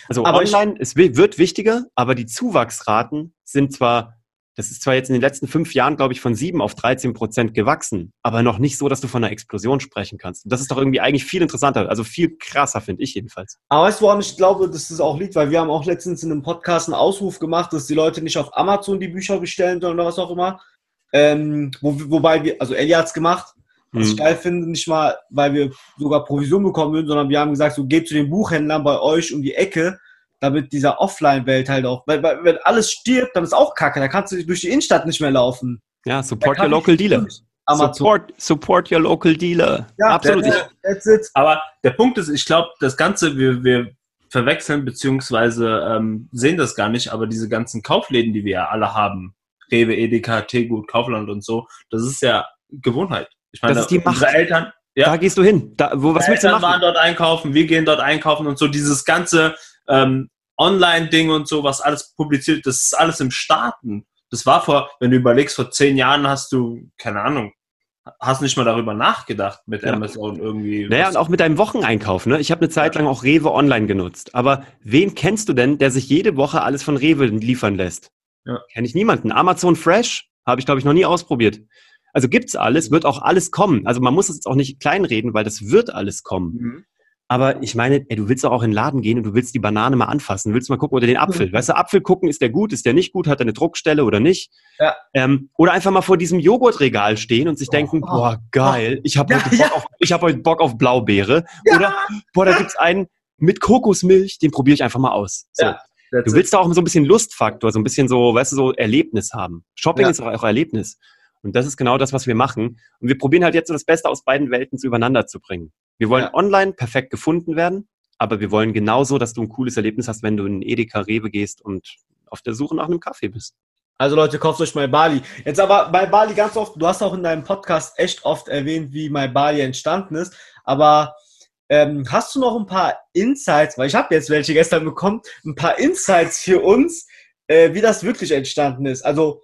Also aber online es wird wichtiger, aber die Zuwachsraten sind zwar das ist zwar jetzt in den letzten fünf Jahren, glaube ich, von sieben auf 13 Prozent gewachsen, aber noch nicht so, dass du von einer Explosion sprechen kannst. Und das ist doch irgendwie eigentlich viel interessanter, also viel krasser, finde ich jedenfalls. Aber weißt du, woran ich glaube, dass das auch liegt? Weil wir haben auch letztens in einem Podcast einen Ausruf gemacht, dass die Leute nicht auf Amazon die Bücher bestellen sollen oder was auch immer. Ähm, wo, wobei wir, also Ellie hat es gemacht, was hm. ich geil finde, nicht mal, weil wir sogar Provision bekommen würden, sondern wir haben gesagt, so geht zu den Buchhändlern bei euch um die Ecke damit dieser Offline-Welt halt auch, weil, weil, wenn alles stirbt, dann ist auch kacke, da kannst du durch die Innenstadt nicht mehr laufen. Ja, support your local dealer. Support, support your local dealer. Ja, absolut. That's it. Aber der Punkt ist, ich glaube, das Ganze, wir, wir verwechseln beziehungsweise ähm, sehen das gar nicht, aber diese ganzen Kaufläden, die wir ja alle haben, Rewe, Edeka, Tegut, Kaufland und so, das ist ja Gewohnheit. Ich meine, das ist die Macht. unsere Eltern, ja, da gehst du hin. Da, wo, was willst du machen? waren dort einkaufen, wir gehen dort einkaufen und so dieses ganze ähm, Online-Ding und so, was alles publiziert, das ist alles im Starten. Das war vor, wenn du überlegst, vor zehn Jahren hast du, keine Ahnung, hast nicht mal darüber nachgedacht mit ja. Amazon irgendwie. Naja, und auch mit deinem Wocheneinkauf, ne? Ich habe eine Zeit lang auch Rewe online genutzt. Aber wen kennst du denn, der sich jede Woche alles von Rewe liefern lässt? Ja. Kenne ich niemanden. Amazon Fresh habe ich, glaube ich, noch nie ausprobiert. Also gibt's alles, wird auch alles kommen. Also man muss es jetzt auch nicht kleinreden, weil das wird alles kommen. Mhm. Aber ich meine, ey, du willst doch auch in den Laden gehen und du willst die Banane mal anfassen, willst mal gucken oder den Apfel. Mhm. Weißt du, Apfel gucken, ist der gut, ist der nicht gut, hat er eine Druckstelle oder nicht? Ja. Ähm, oder einfach mal vor diesem Joghurtregal stehen und sich oh, denken, oh, boah, geil, ich habe ja, heute, ja. hab heute Bock auf Blaubeere. Ja. Oder, boah, da gibt's einen mit Kokosmilch, den probiere ich einfach mal aus. So. Ja, du willst da auch so ein bisschen Lustfaktor, so ein bisschen so, weißt du, so Erlebnis haben. Shopping ist auch, auch Erlebnis. Und das ist genau das, was wir machen. Und wir probieren halt jetzt so das Beste aus beiden Welten zu übereinander zu bringen. Wir wollen ja. online perfekt gefunden werden, aber wir wollen genauso, dass du ein cooles Erlebnis hast, wenn du in Edeka Rewe gehst und auf der Suche nach einem Kaffee bist. Also Leute, kauft euch My Bali. Jetzt aber bei Bali ganz oft, du hast auch in deinem Podcast echt oft erwähnt, wie My Bali entstanden ist, aber ähm, hast du noch ein paar Insights, weil ich habe jetzt welche gestern bekommen, ein paar Insights für uns, äh, wie das wirklich entstanden ist. Also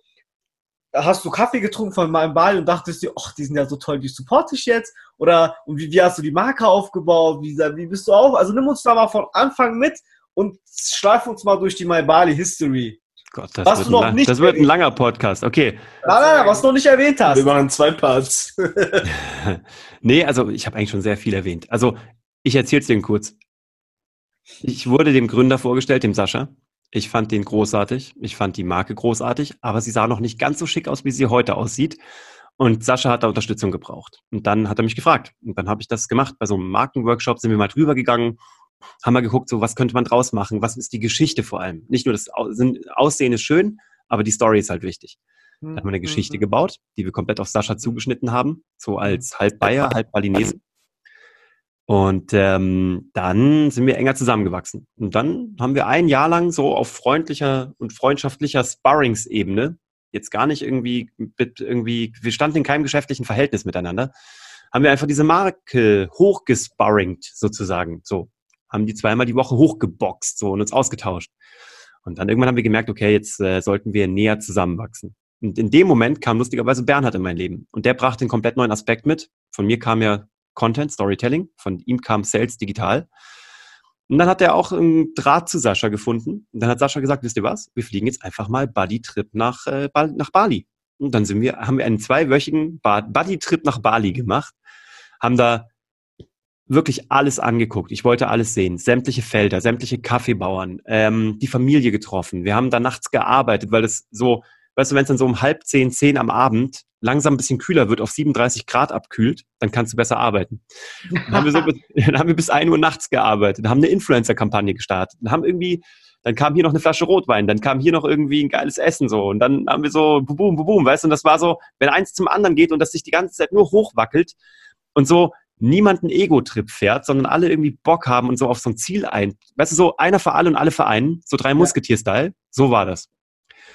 hast du Kaffee getrunken von meinem Ball und dachtest dir, ach, die sind ja so toll, die supporte ich jetzt? Oder und wie, wie hast du die Marke aufgebaut? Wie, wie bist du auf? Also nimm uns da mal von Anfang mit und schleif uns mal durch die My Bali History. Gott, das, was wird, du noch lang, nicht das wird ein langer Podcast, okay. Nein, nein, nein, was du noch nicht erwähnt hast. Wir machen zwei Parts. [LAUGHS] nee, also ich habe eigentlich schon sehr viel erwähnt. Also ich erzähle es dir kurz. Ich wurde dem Gründer vorgestellt, dem Sascha. Ich fand den großartig. Ich fand die Marke großartig, aber sie sah noch nicht ganz so schick aus, wie sie heute aussieht. Und Sascha hat da Unterstützung gebraucht. Und dann hat er mich gefragt. Und dann habe ich das gemacht. Bei so einem Markenworkshop sind wir mal drüber gegangen, haben mal geguckt, so was könnte man draus machen? Was ist die Geschichte vor allem? Nicht nur das Aussehen ist schön, aber die Story ist halt wichtig. Da haben wir eine Geschichte mhm. gebaut, die wir komplett auf Sascha zugeschnitten haben, so als halb Bayer, halb Balinese. Und ähm, dann sind wir enger zusammengewachsen. Und dann haben wir ein Jahr lang so auf freundlicher und freundschaftlicher Sparringsebene, jetzt gar nicht irgendwie, mit irgendwie, wir standen in keinem geschäftlichen Verhältnis miteinander, haben wir einfach diese Marke hochgesparringt sozusagen. So, haben die zweimal die Woche hochgeboxt so und uns ausgetauscht. Und dann irgendwann haben wir gemerkt, okay, jetzt äh, sollten wir näher zusammenwachsen. Und in dem Moment kam lustigerweise Bernhard in mein Leben. Und der brachte einen komplett neuen Aspekt mit. Von mir kam ja Content, Storytelling. Von ihm kam Sales Digital. Und dann hat er auch einen Draht zu Sascha gefunden. Und dann hat Sascha gesagt, wisst ihr was? Wir fliegen jetzt einfach mal Buddy-Trip nach, äh, nach Bali. Und dann sind wir, haben wir einen zweiwöchigen Buddy-Trip nach Bali gemacht, haben da wirklich alles angeguckt. Ich wollte alles sehen. Sämtliche Felder, sämtliche Kaffeebauern, ähm, die Familie getroffen. Wir haben da nachts gearbeitet, weil es so, weißt du, wenn es dann so um halb zehn, zehn am Abend langsam ein bisschen kühler wird, auf 37 Grad abkühlt, dann kannst du besser arbeiten. Dann haben wir, so, [LAUGHS] dann haben wir bis ein Uhr nachts gearbeitet, haben eine Influencer-Kampagne gestartet, dann haben irgendwie, dann kam hier noch eine Flasche Rotwein, dann kam hier noch irgendwie ein geiles Essen so und dann haben wir so boom, boom, boom, weißt du, und das war so, wenn eins zum anderen geht und das sich die ganze Zeit nur hochwackelt und so niemand einen Ego-Trip fährt, sondern alle irgendwie Bock haben und so auf so ein Ziel ein. Weißt du, so einer für alle und alle für einen, so drei Musketier-Style, so war das.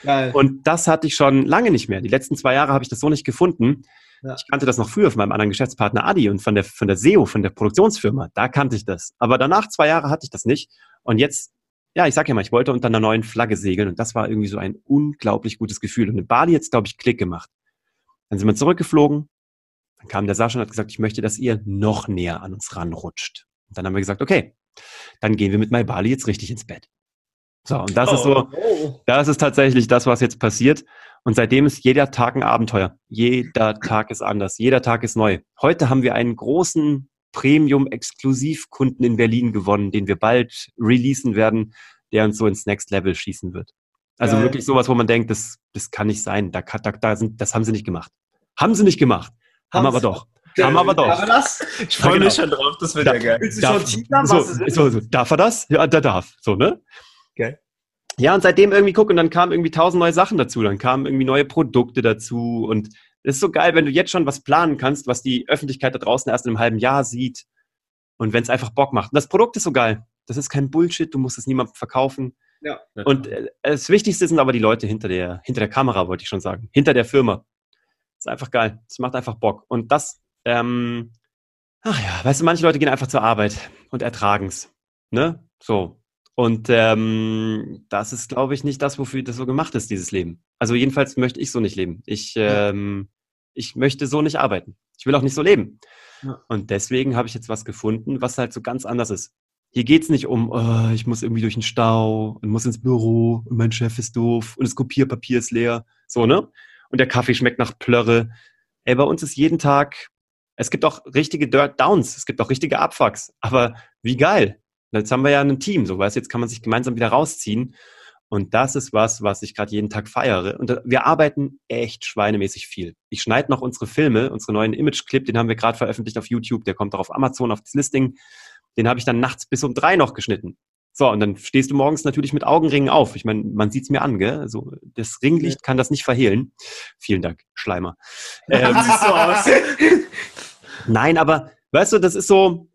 Geil. Und das hatte ich schon lange nicht mehr. Die letzten zwei Jahre habe ich das so nicht gefunden. Ja. Ich kannte das noch früher von meinem anderen Geschäftspartner Adi und von der, von der SEO, von der Produktionsfirma. Da kannte ich das. Aber danach zwei Jahre hatte ich das nicht. Und jetzt, ja, ich sag ja mal, ich wollte unter einer neuen Flagge segeln und das war irgendwie so ein unglaublich gutes Gefühl. Und in Bali jetzt, glaube ich, Klick gemacht. Dann sind wir zurückgeflogen. Dann kam der Sascha und hat gesagt, ich möchte, dass ihr noch näher an uns ranrutscht. Und dann haben wir gesagt, okay, dann gehen wir mit My Bali jetzt richtig ins Bett. So, und das oh, ist so, oh. das ist tatsächlich das, was jetzt passiert. Und seitdem ist jeder Tag ein Abenteuer. Jeder Tag ist anders. Jeder Tag ist neu. Heute haben wir einen großen Premium-Exklusivkunden in Berlin gewonnen, den wir bald releasen werden, der uns so ins Next Level schießen wird. Also Geil. wirklich sowas, wo man denkt, das, das kann nicht sein. Da, da, da sind, das haben sie nicht gemacht. Haben sie nicht gemacht. Haben, haben aber doch. Haben wir aber doch. Darf er das? Ich freue mich genau. schon drauf, das wird da, ja geil. Darf, so, so, so, darf er das? Ja, der darf. So, ne? Okay. Ja, und seitdem irgendwie guck, und dann kamen irgendwie tausend neue Sachen dazu, dann kamen irgendwie neue Produkte dazu und es ist so geil, wenn du jetzt schon was planen kannst, was die Öffentlichkeit da draußen erst in einem halben Jahr sieht und wenn es einfach Bock macht. Und das Produkt ist so geil. Das ist kein Bullshit, du musst es niemandem verkaufen. Ja. Und äh, das Wichtigste sind aber die Leute hinter der, hinter der Kamera, wollte ich schon sagen. Hinter der Firma. Das ist einfach geil. Das macht einfach Bock. Und das, ähm, ach ja, weißt du, manche Leute gehen einfach zur Arbeit und ertragen es. Ne? So. Und ähm, das ist, glaube ich, nicht das, wofür das so gemacht ist, dieses Leben. Also jedenfalls möchte ich so nicht leben. Ich, ähm, ich möchte so nicht arbeiten. Ich will auch nicht so leben. Ja. Und deswegen habe ich jetzt was gefunden, was halt so ganz anders ist. Hier geht's nicht um, oh, ich muss irgendwie durch den Stau und muss ins Büro und mein Chef ist doof und das Kopierpapier ist leer. So, ne? Und der Kaffee schmeckt nach Plörre. Ey, bei uns ist jeden Tag, es gibt auch richtige Dirt Downs, es gibt auch richtige Abfucks. Aber wie geil. Jetzt haben wir ja ein Team, so weißt jetzt kann man sich gemeinsam wieder rausziehen. Und das ist was, was ich gerade jeden Tag feiere. Und wir arbeiten echt schweinemäßig viel. Ich schneide noch unsere Filme, unsere neuen Image-Clip, den haben wir gerade veröffentlicht auf YouTube, der kommt auch auf Amazon, auf das Listing. Den habe ich dann nachts bis um drei noch geschnitten. So, und dann stehst du morgens natürlich mit Augenringen auf. Ich meine, man sieht's mir an, gell? Also das Ringlicht kann das nicht verhehlen. Vielen Dank, Schleimer. [LAUGHS] Ähm, so aus. [LAUGHS] Nein, aber weißt du, das ist so,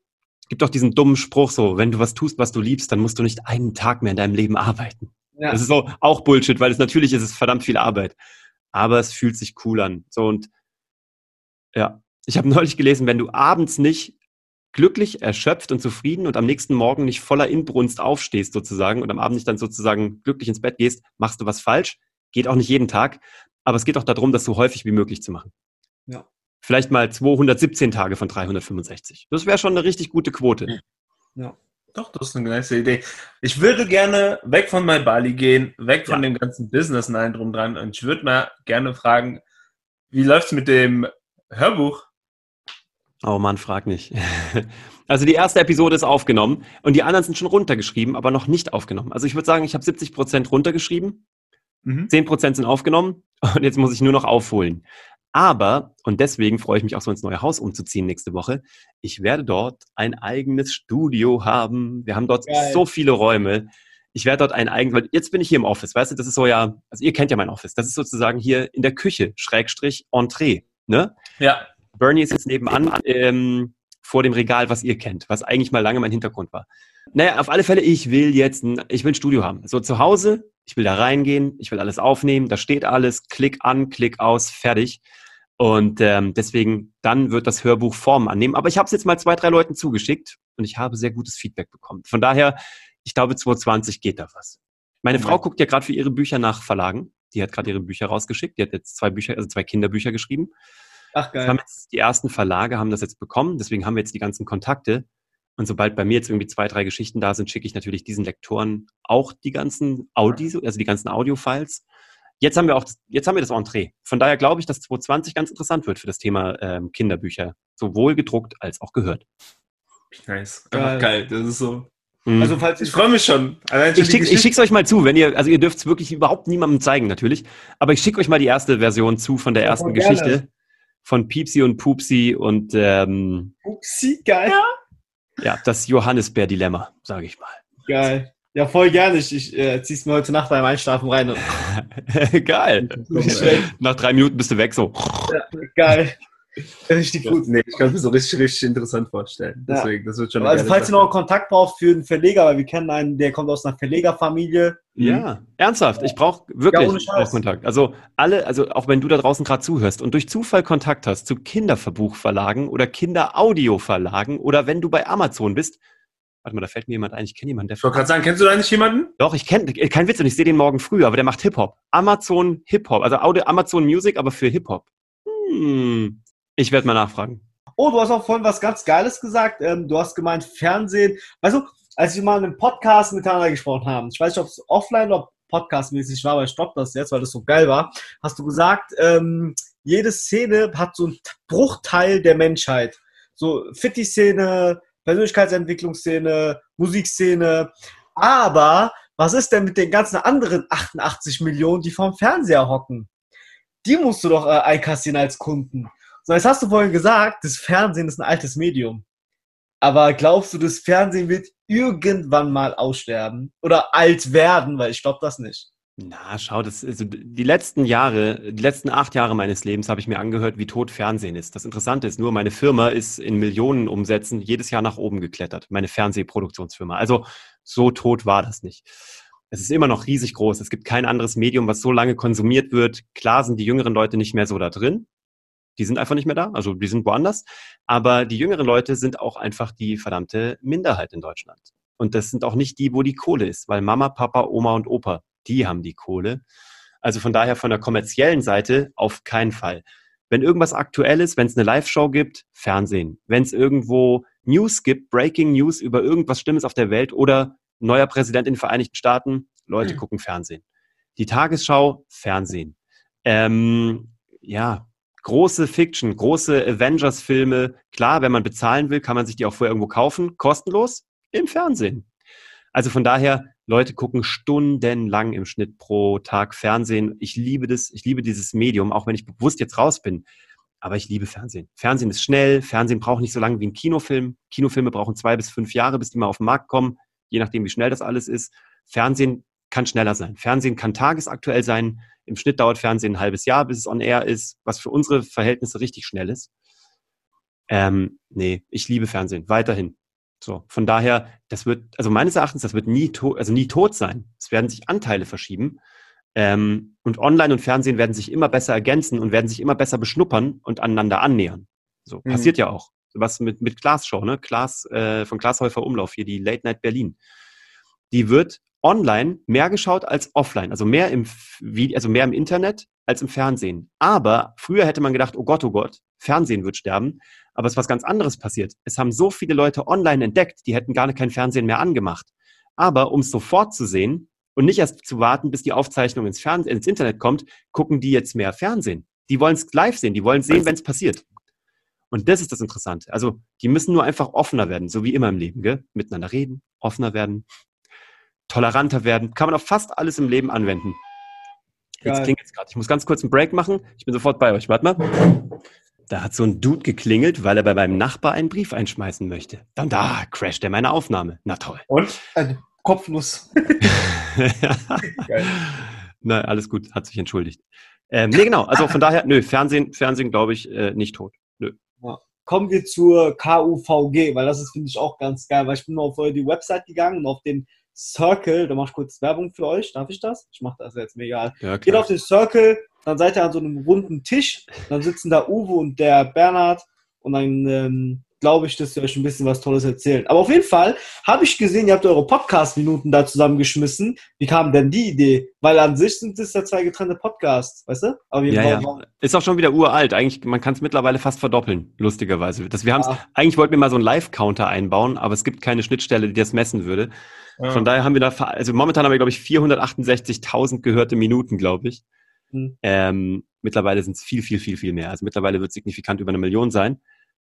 gibt doch diesen dummen Spruch so, wenn du was tust, was du liebst, dann musst du nicht einen Tag mehr in deinem Leben arbeiten. Ja. Das ist so auch Bullshit, weil es natürlich ist es verdammt viel Arbeit. Aber es fühlt sich cool an. So und ja, ich habe [LAUGHS] neulich gelesen, wenn du abends nicht glücklich, erschöpft und zufrieden und am nächsten Morgen nicht voller Inbrunst aufstehst sozusagen und am Abend nicht dann sozusagen glücklich ins Bett gehst, machst du was falsch. Geht auch nicht jeden Tag, aber es geht auch darum, das so häufig wie möglich zu machen. Ja vielleicht mal 217 Tage von 365. Das wäre schon eine richtig gute Quote. Ja. Doch, das ist eine nice Idee. Ich würde gerne weg von My Bali gehen, weg von ja. dem ganzen Business nein drum dran. Und ich würde mal gerne fragen, wie läuft es mit dem Hörbuch? Oh Mann, frag nicht. [LAUGHS] Also die erste Episode ist aufgenommen und die anderen sind schon runtergeschrieben, aber noch nicht aufgenommen. Also ich würde sagen, ich habe 70 Prozent runtergeschrieben, mhm. 10 Prozent sind aufgenommen und jetzt muss ich nur noch aufholen. Aber, und deswegen freue ich mich auch so ins neue Haus umzuziehen nächste Woche, ich werde dort ein eigenes Studio haben. Wir haben dort Geil. so viele Räume. Ich werde dort ein eigenes, weil jetzt bin ich hier im Office, weißt du, das ist so ja, also ihr kennt ja mein Office, das ist sozusagen hier in der Küche, Schrägstrich, Entree, ne? Ja. Bernie ist jetzt nebenan, ähm, vor dem Regal, was ihr kennt, was eigentlich mal lange mein Hintergrund war. Naja, auf alle Fälle, ich will jetzt ein, ich will ein Studio haben. So zu Hause, ich will da reingehen, ich will alles aufnehmen, da steht alles, Klick an, Klick aus, fertig. Und ähm, deswegen, dann wird das Hörbuch Form annehmen. Aber ich habe es jetzt mal zwei, drei Leuten zugeschickt und ich habe sehr gutes Feedback bekommen. Von daher, ich glaube, 2020 geht da was. Meine oh Frau guckt ja gerade für ihre Bücher nach Verlagen. Die hat gerade ihre Bücher rausgeschickt. Die hat jetzt zwei Bücher, also zwei Kinderbücher geschrieben. Ach geil. Die ersten Verlage haben das jetzt bekommen. Deswegen haben wir jetzt die ganzen Kontakte. Und sobald bei mir jetzt irgendwie zwei, drei Geschichten da sind, schicke ich natürlich diesen Lektoren auch die ganzen Audio, also die ganzen Audio-Files. Jetzt haben wir auch, jetzt haben wir das Entree. Von daher glaube ich, dass 2020 ganz interessant wird für das Thema ähm, Kinderbücher. Sowohl gedruckt als auch gehört. Nice. Geil. geil. Das ist so. Mhm. Also falls ich freue mich schon. ich, schick, ich schick's euch mal zu, wenn ihr, also ihr dürft es wirklich überhaupt niemandem zeigen natürlich, aber ich schicke euch mal die erste Version zu von der ersten ja, Geschichte gerne. von Piepsi und Pupsi und ähm, Pupsi, geil. Ja, das Johannisbär-Dilemma, sage ich mal. Geil. Ja, voll gerne. Ich, ich äh, zieh's mir heute Nacht beim Einschlafen rein. [LAUGHS] geil. Nach drei Minuten bist du weg so. Ja, geil. Richtig gut. Nee, ich kann mir so richtig, richtig interessant vorstellen. Deswegen, ja. das wird schon. Also, falls ihr noch Kontakt braucht für einen Verleger, weil wir kennen einen, der kommt aus einer Verlegerfamilie. Ja, mhm. ernsthaft. Ich brauche wirklich ja, Kontakt. Also alle, also auch wenn du da draußen gerade zuhörst und durch Zufall Kontakt hast zu Kinderverbuchverlagen oder Kinderaudioverlagen oder wenn du bei Amazon bist, Warte mal, da fällt mir jemand ein. Ich kenne jemanden, der. Ich wollte gerade sagen, kennst du da nicht jemanden? Doch, ich kenne, kein Witz, und ich sehe den morgen früh, aber der macht Hip-Hop. Amazon Hip-Hop, also Amazon Music, aber für Hip-Hop. Hm. Ich werde mal nachfragen. Oh, du hast auch vorhin was ganz Geiles gesagt. Ähm, du hast gemeint, Fernsehen. Weißt du, als wir mal in einem Podcast miteinander gesprochen haben, ich weiß nicht, ob es offline oder podcastmäßig war, aber ich stopp das jetzt, weil das so geil war, hast du gesagt, ähm, jede Szene hat so einen Bruchteil der Menschheit. So Fitti-Szene, Persönlichkeitsentwicklungsszene, Musikszene. Aber was ist denn mit den ganzen anderen 88 Millionen, die vorm Fernseher hocken? Die musst du doch äh, einkassieren als Kunden. So, jetzt hast du vorhin gesagt, das Fernsehen ist ein altes Medium. Aber glaubst du, das Fernsehen wird irgendwann mal aussterben oder alt werden? Weil ich glaube das nicht. Na, schau, das, also die letzten Jahre, die letzten acht Jahre meines Lebens habe ich mir angehört, wie tot Fernsehen ist. Das Interessante ist nur, meine Firma ist in Millionen Umsätzen jedes Jahr nach oben geklettert. Meine Fernsehproduktionsfirma. Also so tot war das nicht. Es ist immer noch riesig groß. Es gibt kein anderes Medium, was so lange konsumiert wird. Klar sind die jüngeren Leute nicht mehr so da drin. Die sind einfach nicht mehr da, also die sind woanders. Aber die jüngeren Leute sind auch einfach die verdammte Minderheit in Deutschland. Und das sind auch nicht die, wo die Kohle ist, weil Mama, Papa, Oma und Opa, die haben die Kohle. Also von daher von der kommerziellen Seite auf keinen Fall. Wenn irgendwas aktuell ist, wenn es eine Live-Show gibt, Fernsehen. Wenn es irgendwo News gibt, Breaking News über irgendwas Schlimmes auf der Welt oder neuer Präsident in den Vereinigten Staaten, Leute mhm. gucken Fernsehen. Die Tagesschau, Fernsehen. Ähm, ja, große Fiction, große Avengers-Filme. Klar, wenn man bezahlen will, kann man sich die auch vorher irgendwo kaufen, kostenlos im Fernsehen. Also von daher, Leute gucken stundenlang im Schnitt pro Tag Fernsehen. Ich liebe das, ich liebe dieses Medium, auch wenn ich bewusst jetzt raus bin. Aber ich liebe Fernsehen. Fernsehen ist schnell, Fernsehen braucht nicht so lange wie ein Kinofilm. Kinofilme brauchen zwei bis fünf Jahre, bis die mal auf den Markt kommen, je nachdem, wie schnell das alles ist. Fernsehen kann schneller sein. Fernsehen kann tagesaktuell sein. Im Schnitt dauert Fernsehen ein halbes Jahr, bis es on air ist, was für unsere Verhältnisse richtig schnell ist. Ähm, nee, ich liebe Fernsehen, weiterhin. So, von daher, das wird, also meines Erachtens, das wird nie tot, also nie tot sein. Es werden sich Anteile verschieben. Ähm, und Online und Fernsehen werden sich immer besser ergänzen und werden sich immer besser beschnuppern und aneinander annähern. So, mhm. passiert ja auch. Was mit, mit Klaas Show, ne? Klaas, äh, von Glashäufer Umlauf, hier die Late Night Berlin. Die wird online mehr geschaut als offline, also mehr im, also mehr im Internet als im Fernsehen. Aber früher hätte man gedacht, oh Gott, oh Gott, Fernsehen wird sterben. Aber es ist was ganz anderes passiert. Es haben so viele Leute online entdeckt, die hätten gar kein Fernsehen mehr angemacht. Aber um es sofort zu sehen und nicht erst zu warten, bis die Aufzeichnung ins, Fern ins Internet kommt, gucken die jetzt mehr Fernsehen. Die wollen es live sehen, die wollen sehen, wenn es passiert. Und das ist das Interessante. Also die müssen nur einfach offener werden, so wie immer im Leben, gell? Miteinander reden, offener werden, toleranter werden. Kann man auf fast alles im Leben anwenden. Jetzt klingt es gerade. Ich muss ganz kurz einen Break machen. Ich bin sofort bei euch. Warte mal. Da hat so ein Dude geklingelt, weil er bei meinem Nachbar einen Brief einschmeißen möchte. Dann da crasht er meine Aufnahme. Na toll. Und? Ein Kopfnuss. [LAUGHS] Geil. Na, alles gut. Hat sich entschuldigt. Ähm, nee, genau. Also von daher, nö, Fernsehen, Fernsehen glaube ich, äh, nicht tot. Nö. Ja. Kommen wir zur KUVG, weil das ist, finde ich, auch ganz geil, weil ich bin auf die Website gegangen und auf den Circle, da mach ich kurz Werbung für euch, darf ich das? Ich mache das jetzt, mir egal. Ja, Geht auf den Circle, dann seid ihr an so einem runden Tisch, dann sitzen da Uwe und der Bernhard und dann ähm, glaube ich, dass wir euch ein bisschen was Tolles erzählen. Aber auf jeden Fall habe ich gesehen, ihr habt eure Podcast-Minuten da zusammengeschmissen. Wie kam denn die Idee? Weil an sich sind es ja zwei getrennte Podcasts, weißt du? Aber ja, ja. Ist auch schon wieder uralt. Eigentlich, man kann es mittlerweile fast verdoppeln, lustigerweise. Das, wir ah. Eigentlich wollten wir mal so einen Live-Counter einbauen, aber es gibt keine Schnittstelle, die das messen würde. Ja. Von daher haben wir da, also momentan haben wir, glaube ich, 468.000 gehörte Minuten, glaube ich. Hm. Ähm, mittlerweile sind es viel, viel, viel, viel mehr. Also mittlerweile wird es signifikant über eine Million sein.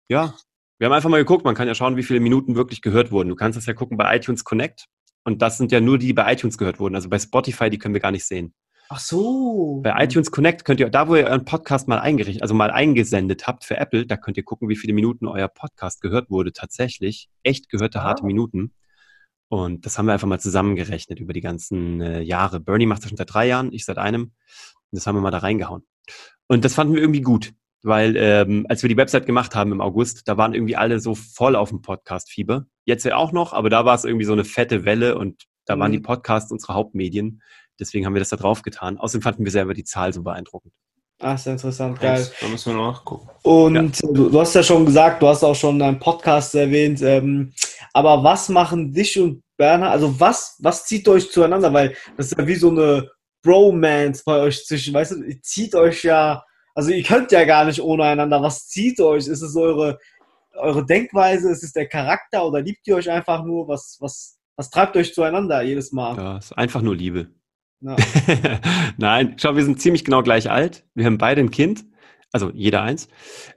Ja, wir haben einfach mal geguckt, man kann ja schauen, wie viele Minuten wirklich gehört wurden. Du kannst das ja gucken bei iTunes Connect. Und das sind ja nur die, die bei iTunes gehört wurden. Also bei Spotify, die können wir gar nicht sehen. Ach so. Bei iTunes Connect könnt ihr, da wo ihr euren Podcast mal eingerichtet, also mal eingesendet habt für Apple, da könnt ihr gucken, wie viele Minuten euer Podcast gehört wurde. Tatsächlich. Echt gehörte ah. harte Minuten. Und das haben wir einfach mal zusammengerechnet über die ganzen äh, Jahre. Bernie macht das schon seit drei Jahren, ich seit einem. Und das haben wir mal da reingehauen. Und das fanden wir irgendwie gut weil ähm, als wir die Website gemacht haben im August, da waren irgendwie alle so voll auf dem Podcast-Fieber. Jetzt ja auch noch, aber da war es irgendwie so eine fette Welle und da mhm. waren die Podcasts unsere Hauptmedien. Deswegen haben wir das da drauf getan. Außerdem fanden wir selber die Zahl so beeindruckend. Ach, sehr interessant, geil. Da müssen wir noch nachgucken. Und ja. du, du, hast ja schon gesagt, du hast auch schon einen Podcast erwähnt. Ähm, aber was machen dich und Bernhard, also was, was zieht euch zueinander? Weil das ist ja wie so eine Bromance bei euch zwischen, weißt du, ihr zieht euch ja also ihr könnt ja gar nicht ohne einander. Was zieht euch? Ist es eure, eure Denkweise? Ist es der Charakter oder liebt ihr euch einfach nur? Was, was, was treibt euch zueinander jedes Mal? Ja, ist einfach nur Liebe. Ja. [LAUGHS] Nein, schau, wir sind ziemlich genau gleich alt. Wir haben beide ein Kind, also jeder eins.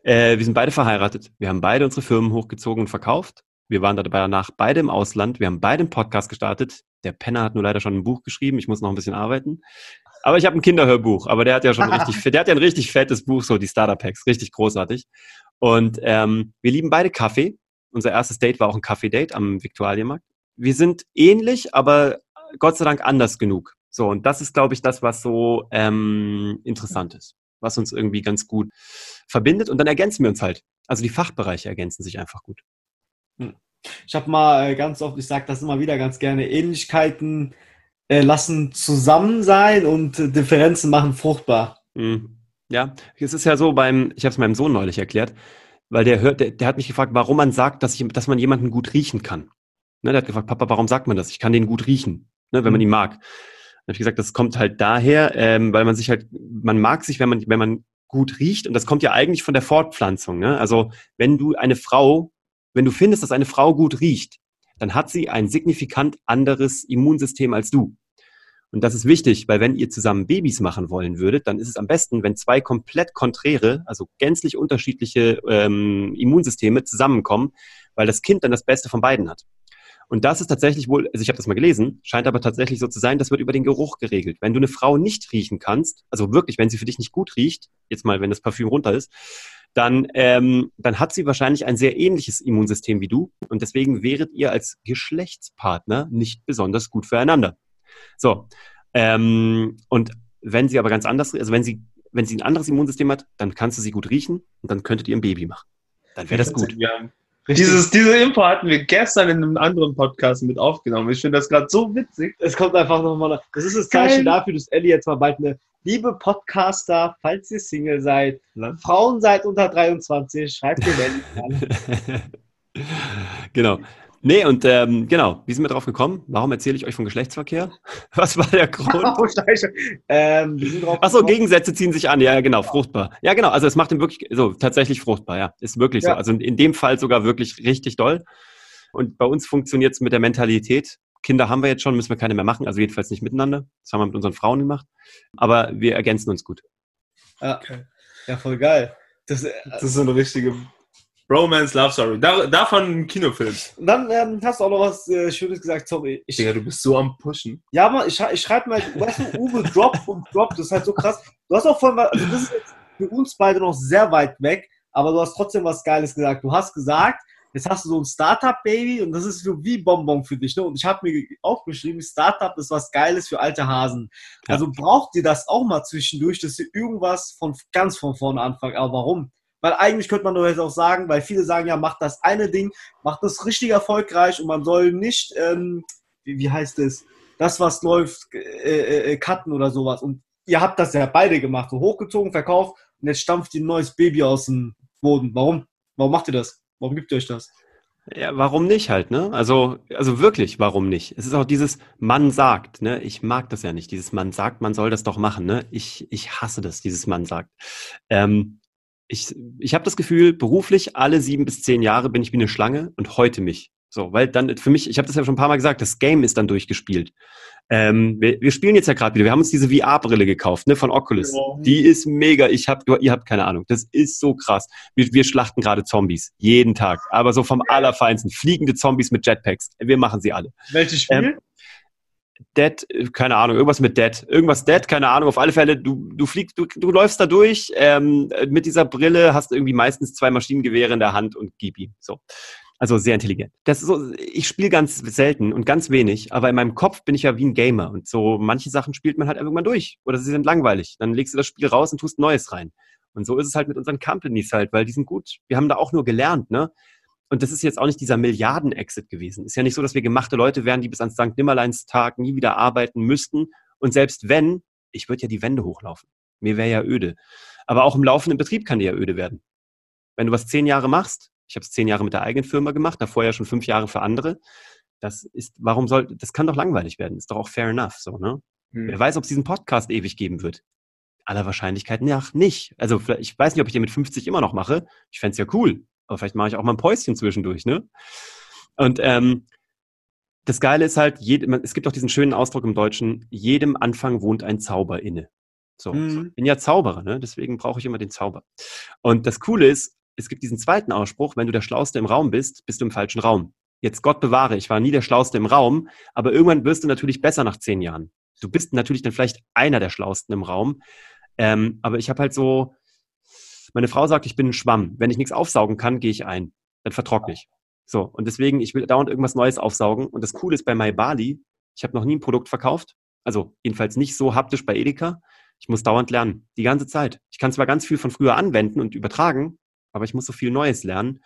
Äh, wir sind beide verheiratet. Wir haben beide unsere Firmen hochgezogen und verkauft. Wir waren dabei danach beide im Ausland. Wir haben beide einen Podcast gestartet. Der Penner hat nur leider schon ein Buch geschrieben. Ich muss noch ein bisschen arbeiten. Aber ich habe ein Kinderhörbuch, aber der hat ja schon [LAUGHS] richtig, der hat ja ein richtig fettes Buch, so die Starter Packs, richtig großartig. Und ähm, wir lieben beide Kaffee. Unser erstes Date war auch ein Kaffee-Date am Viktualienmarkt. Wir sind ähnlich, aber Gott sei Dank anders genug. So, und das ist, glaube ich, das, was so ähm, interessant ist, was uns irgendwie ganz gut verbindet. Und dann ergänzen wir uns halt. Also die Fachbereiche ergänzen sich einfach gut. Hm. Ich habe mal äh, ganz oft, ich sage das immer wieder ganz gerne, Ähnlichkeiten äh, lassen zusammen sein und äh, Differenzen machen fruchtbar. Mhm. Ja, es ist ja so beim, ich habe es meinem Sohn neulich erklärt, weil der hört, der, der, hat mich gefragt, warum man sagt, dass, ich, dass man jemanden gut riechen kann. Ne, der hat gefragt, Papa, warum sagt man das? Ich kann den gut riechen, ne, wenn man mhm. ihn mag. Habe ich gesagt, das kommt halt daher, ähm, weil man sich halt, man mag sich, wenn man, wenn man gut riecht, und das kommt ja eigentlich von der Fortpflanzung. Ne? Also wenn du eine Frau, wenn du findest, dass eine Frau gut riecht, dann hat sie ein signifikant anderes Immunsystem als du. Und das ist wichtig, weil wenn ihr zusammen Babys machen wollen würdet, dann ist es am besten, wenn zwei komplett konträre, also gänzlich unterschiedliche ähm, Immunsysteme zusammenkommen, weil das Kind dann das Beste von beiden hat. Und das ist tatsächlich wohl, also ich habe das mal gelesen, scheint aber tatsächlich so zu sein, das wird über den Geruch geregelt. Wenn du eine Frau nicht riechen kannst, also wirklich, wenn sie für dich nicht gut riecht, jetzt mal, wenn das Parfüm runter ist, dann, ähm, dann hat sie wahrscheinlich ein sehr ähnliches Immunsystem wie du und deswegen wäret ihr als Geschlechtspartner nicht besonders gut füreinander. So. Ähm, und wenn sie aber ganz anders, also wenn sie, wenn sie ein anderes Immunsystem hat, dann kannst du sie gut riechen und dann könntet ihr ein Baby machen. Dann wäre das gut. Ja. Dieses, diese Info hatten wir gestern in einem anderen Podcast mit aufgenommen. Ich finde das gerade so witzig. Es kommt einfach nochmal. Das ist das Zeichen dafür, dass Ellie jetzt mal bald eine liebe Podcaster, falls ihr Single seid, Na? Frauen seid unter 23, schreibt ihr Ellie an. [LAUGHS] genau. Nee, und ähm, genau, wie sind wir drauf gekommen? Warum erzähle ich euch von Geschlechtsverkehr? [LAUGHS] Was war der Grund? [LAUGHS] Oh, ähm, Achso, Gegensätze ziehen sich an, ja, genau, fruchtbar. Ja, genau, also es macht ihn wirklich, so, tatsächlich fruchtbar, ja, ist wirklich ja. so. Also in dem Fall sogar wirklich richtig doll. Und bei uns funktioniert es mit der Mentalität. Kinder haben wir jetzt schon, müssen wir keine mehr machen, also jedenfalls nicht miteinander. Das haben wir mit unseren Frauen gemacht. Aber wir ergänzen uns gut. Ja, okay. ja voll geil. Das, äh, das ist so eine richtige Romance Love Story. Da, davon ein Kinofilm. Und dann ähm, hast du auch noch was äh, Schönes gesagt, sorry. Ich, Digga, du bist so am Pushen. Ja, man, ich, ich schreibe mal, weißt du, Uwe Drop und Drop, das ist halt so krass. Du hast auch vorhin, also das ist jetzt für uns beide noch sehr weit weg, aber du hast trotzdem was Geiles gesagt. Du hast gesagt, jetzt hast du so ein Startup-Baby und das ist so wie Bonbon für dich. Ne? Und ich habe mir aufgeschrieben, Startup ist was Geiles für alte Hasen. Ja. Also braucht ihr das auch mal zwischendurch, dass ihr irgendwas von ganz von vorne anfangt. Aber warum? Weil eigentlich könnte man doch jetzt auch sagen, weil viele sagen ja, macht das eine Ding, macht das richtig erfolgreich und man soll nicht, ähm, wie, wie heißt es, das, was läuft, äh, äh, äh, cutten oder sowas. Und ihr habt das ja beide gemacht, so hochgezogen, verkauft und jetzt stampft ihr ein neues Baby aus dem Boden. Warum? Warum macht ihr das? Warum gibt ihr euch das? Ja, warum nicht halt, ne? Also, also wirklich, warum nicht? Es ist auch dieses Mann sagt, ne? Ich mag das ja nicht. Dieses Mann sagt, man soll das doch machen, ne? Ich, ich hasse das, dieses Mann sagt. Ähm, ich, ich habe das Gefühl, beruflich alle sieben bis zehn Jahre bin ich wie eine Schlange und heute mich. So, weil dann für mich, ich habe das ja schon ein paar Mal gesagt, das Game ist dann durchgespielt. Ähm, wir, wir spielen jetzt ja gerade wieder. Wir haben uns diese VR-Brille gekauft, ne, von Oculus. Ja. Die ist mega. Ich hab, ihr habt keine Ahnung. Das ist so krass. Wir, wir schlachten gerade Zombies jeden Tag, aber so vom allerfeinsten. Fliegende Zombies mit Jetpacks. Wir machen sie alle. Welches Spiel? Ähm, Dead, keine Ahnung, irgendwas mit Dead. Irgendwas Dead, keine Ahnung. Auf alle Fälle, du, du fliegst, du, du läufst da durch ähm, mit dieser Brille, hast irgendwie meistens zwei Maschinengewehre in der Hand und gib ihm. So. Also sehr intelligent. Das ist so, ich spiele ganz selten und ganz wenig, aber in meinem Kopf bin ich ja wie ein Gamer. Und so manche Sachen spielt man halt irgendwann durch. Oder sie sind langweilig. Dann legst du das Spiel raus und tust Neues rein. Und so ist es halt mit unseren Companies halt, weil die sind gut. Wir haben da auch nur gelernt, ne? Und das ist jetzt auch nicht dieser Milliarden-Exit gewesen. Ist ja nicht so, dass wir gemachte Leute wären, die bis ans St. Nimmerleinstag nie wieder arbeiten müssten. Und selbst wenn, ich würde ja die Wände hochlaufen. Mir wäre ja öde. Aber auch im laufenden Betrieb kann dir ja öde werden. Wenn du was zehn Jahre machst, ich habe es zehn Jahre mit der eigenen Firma gemacht, davor ja schon fünf Jahre für andere. Das ist, warum soll, das kann doch langweilig werden. Ist doch auch fair enough, so, ne? Hm. Wer weiß, ob es diesen Podcast ewig geben wird. Aller Wahrscheinlichkeit nach nicht. Also, ich weiß nicht, ob ich den mit 50 immer noch mache. Ich fände ja cool. Aber vielleicht mache ich auch mal ein Päuschen zwischendurch, ne? Und ähm, das Geile ist halt, jed, es gibt auch diesen schönen Ausdruck im Deutschen, jedem Anfang wohnt ein Zauber inne. So, mhm. ich bin ja Zauberer, ne? deswegen brauche ich immer den Zauber. Und das Coole ist, es gibt diesen zweiten Ausspruch, wenn du der Schlauste im Raum bist, bist du im falschen Raum. Jetzt Gott bewahre, ich war nie der Schlauste im Raum, aber irgendwann wirst du natürlich besser nach zehn Jahren. Du bist natürlich dann vielleicht einer der Schlausten im Raum. Ähm, aber ich habe halt so, meine Frau sagt, ich bin ein Schwamm. Wenn ich nichts aufsaugen kann, gehe ich ein. Dann vertrockne ich. So, und deswegen, ich will dauernd irgendwas Neues aufsaugen. Und das Coole ist bei MyBali, ich habe noch nie ein Produkt verkauft. Also jedenfalls nicht so haptisch bei Edeka. Ich muss dauernd lernen, die ganze Zeit. Ich kann zwar ganz viel von früher anwenden und übertragen, aber ich muss so viel Neues lernen.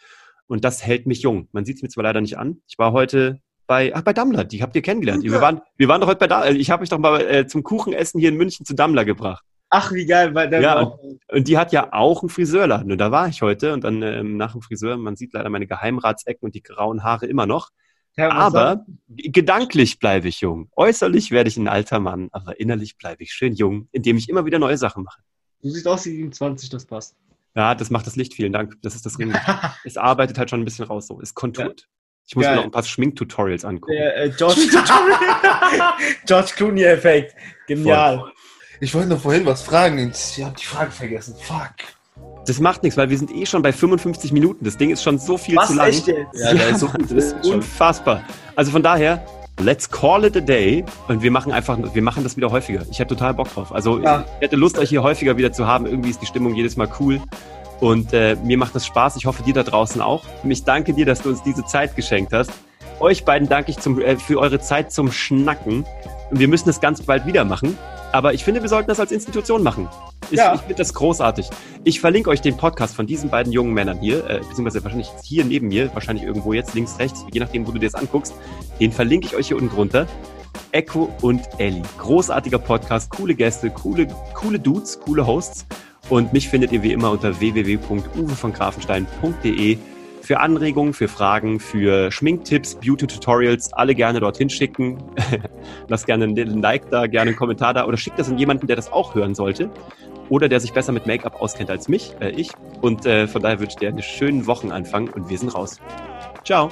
Und das hält mich jung. Man sieht es mir zwar leider nicht an. Ich war heute bei, ach, bei Dammler, die habt ihr kennengelernt. Wir waren, wir waren doch heute bei Dammler. Ich habe mich doch mal äh, zum Kuchenessen hier in München zu Dammler gebracht. Ach, wie geil. Weil der ja, und, und die hat ja auch einen Friseurladen. Und da war ich heute und dann ähm, nach dem Friseur, man sieht leider meine Geheimratsecken und die grauen Haare immer noch. Ja, aber gedanklich bleibe ich jung. Äußerlich werde ich ein alter Mann, aber innerlich bleibe ich schön jung, indem ich immer wieder neue Sachen mache. Du siehst aus wie 27, das passt. Ja, das macht das Licht, vielen Dank. Das ist das Ring. [LAUGHS] es arbeitet halt schon ein bisschen raus so. Es konturt. Ja. Ich muss Geil. mir noch ein paar Schminktutorials angucken. Der, äh, George, [LAUGHS] George Clooney-Effekt. Genial. Voll. Ich wollte noch vorhin was fragen. Ich habe die Frage vergessen. Fuck. Das macht nichts, weil wir sind eh schon bei 55 Minuten. Das Ding ist schon so viel was, zu lang. Echt jetzt? Ja, ja so [LAUGHS] das ist unfassbar. Also von daher, let's call it a day und wir machen einfach, wir machen das wieder häufiger. Ich hätte total Bock drauf. Also ja. ich hätte Lust, euch hier häufiger wieder zu haben. Irgendwie ist die Stimmung jedes Mal cool. Und äh, mir macht das Spaß. Ich hoffe, dir da draußen auch. Ich danke dir, dass du uns diese Zeit geschenkt hast. Euch beiden danke ich zum, äh, für eure Zeit zum Schnacken. Und wir müssen es ganz bald wieder machen. Aber ich finde, wir sollten das als Institution machen. Ich, ja. ich finde das großartig. Ich verlinke euch den Podcast von diesen beiden jungen Männern hier, äh, beziehungsweise wahrscheinlich hier neben mir, wahrscheinlich irgendwo jetzt links, rechts, je nachdem, wo du dir das anguckst. Den verlinke ich euch hier unten drunter. Echo und Ellie. Großartiger Podcast, coole Gäste, coole, coole Dudes, coole Hosts. Und mich findet ihr wie immer unter www.uwevongrafenstein.de für Anregungen, für Fragen, für Schminktipps, Beauty-Tutorials, alle gerne dorthin schicken. [LAUGHS] Lasst gerne einen Like da, gerne einen Kommentar da oder schickt das an jemanden, der das auch hören sollte oder der sich besser mit Make-up auskennt als mich, äh, ich. Und äh, von daher wünsche ich dir einen schönen Wochenanfang und wir sind raus. Ciao.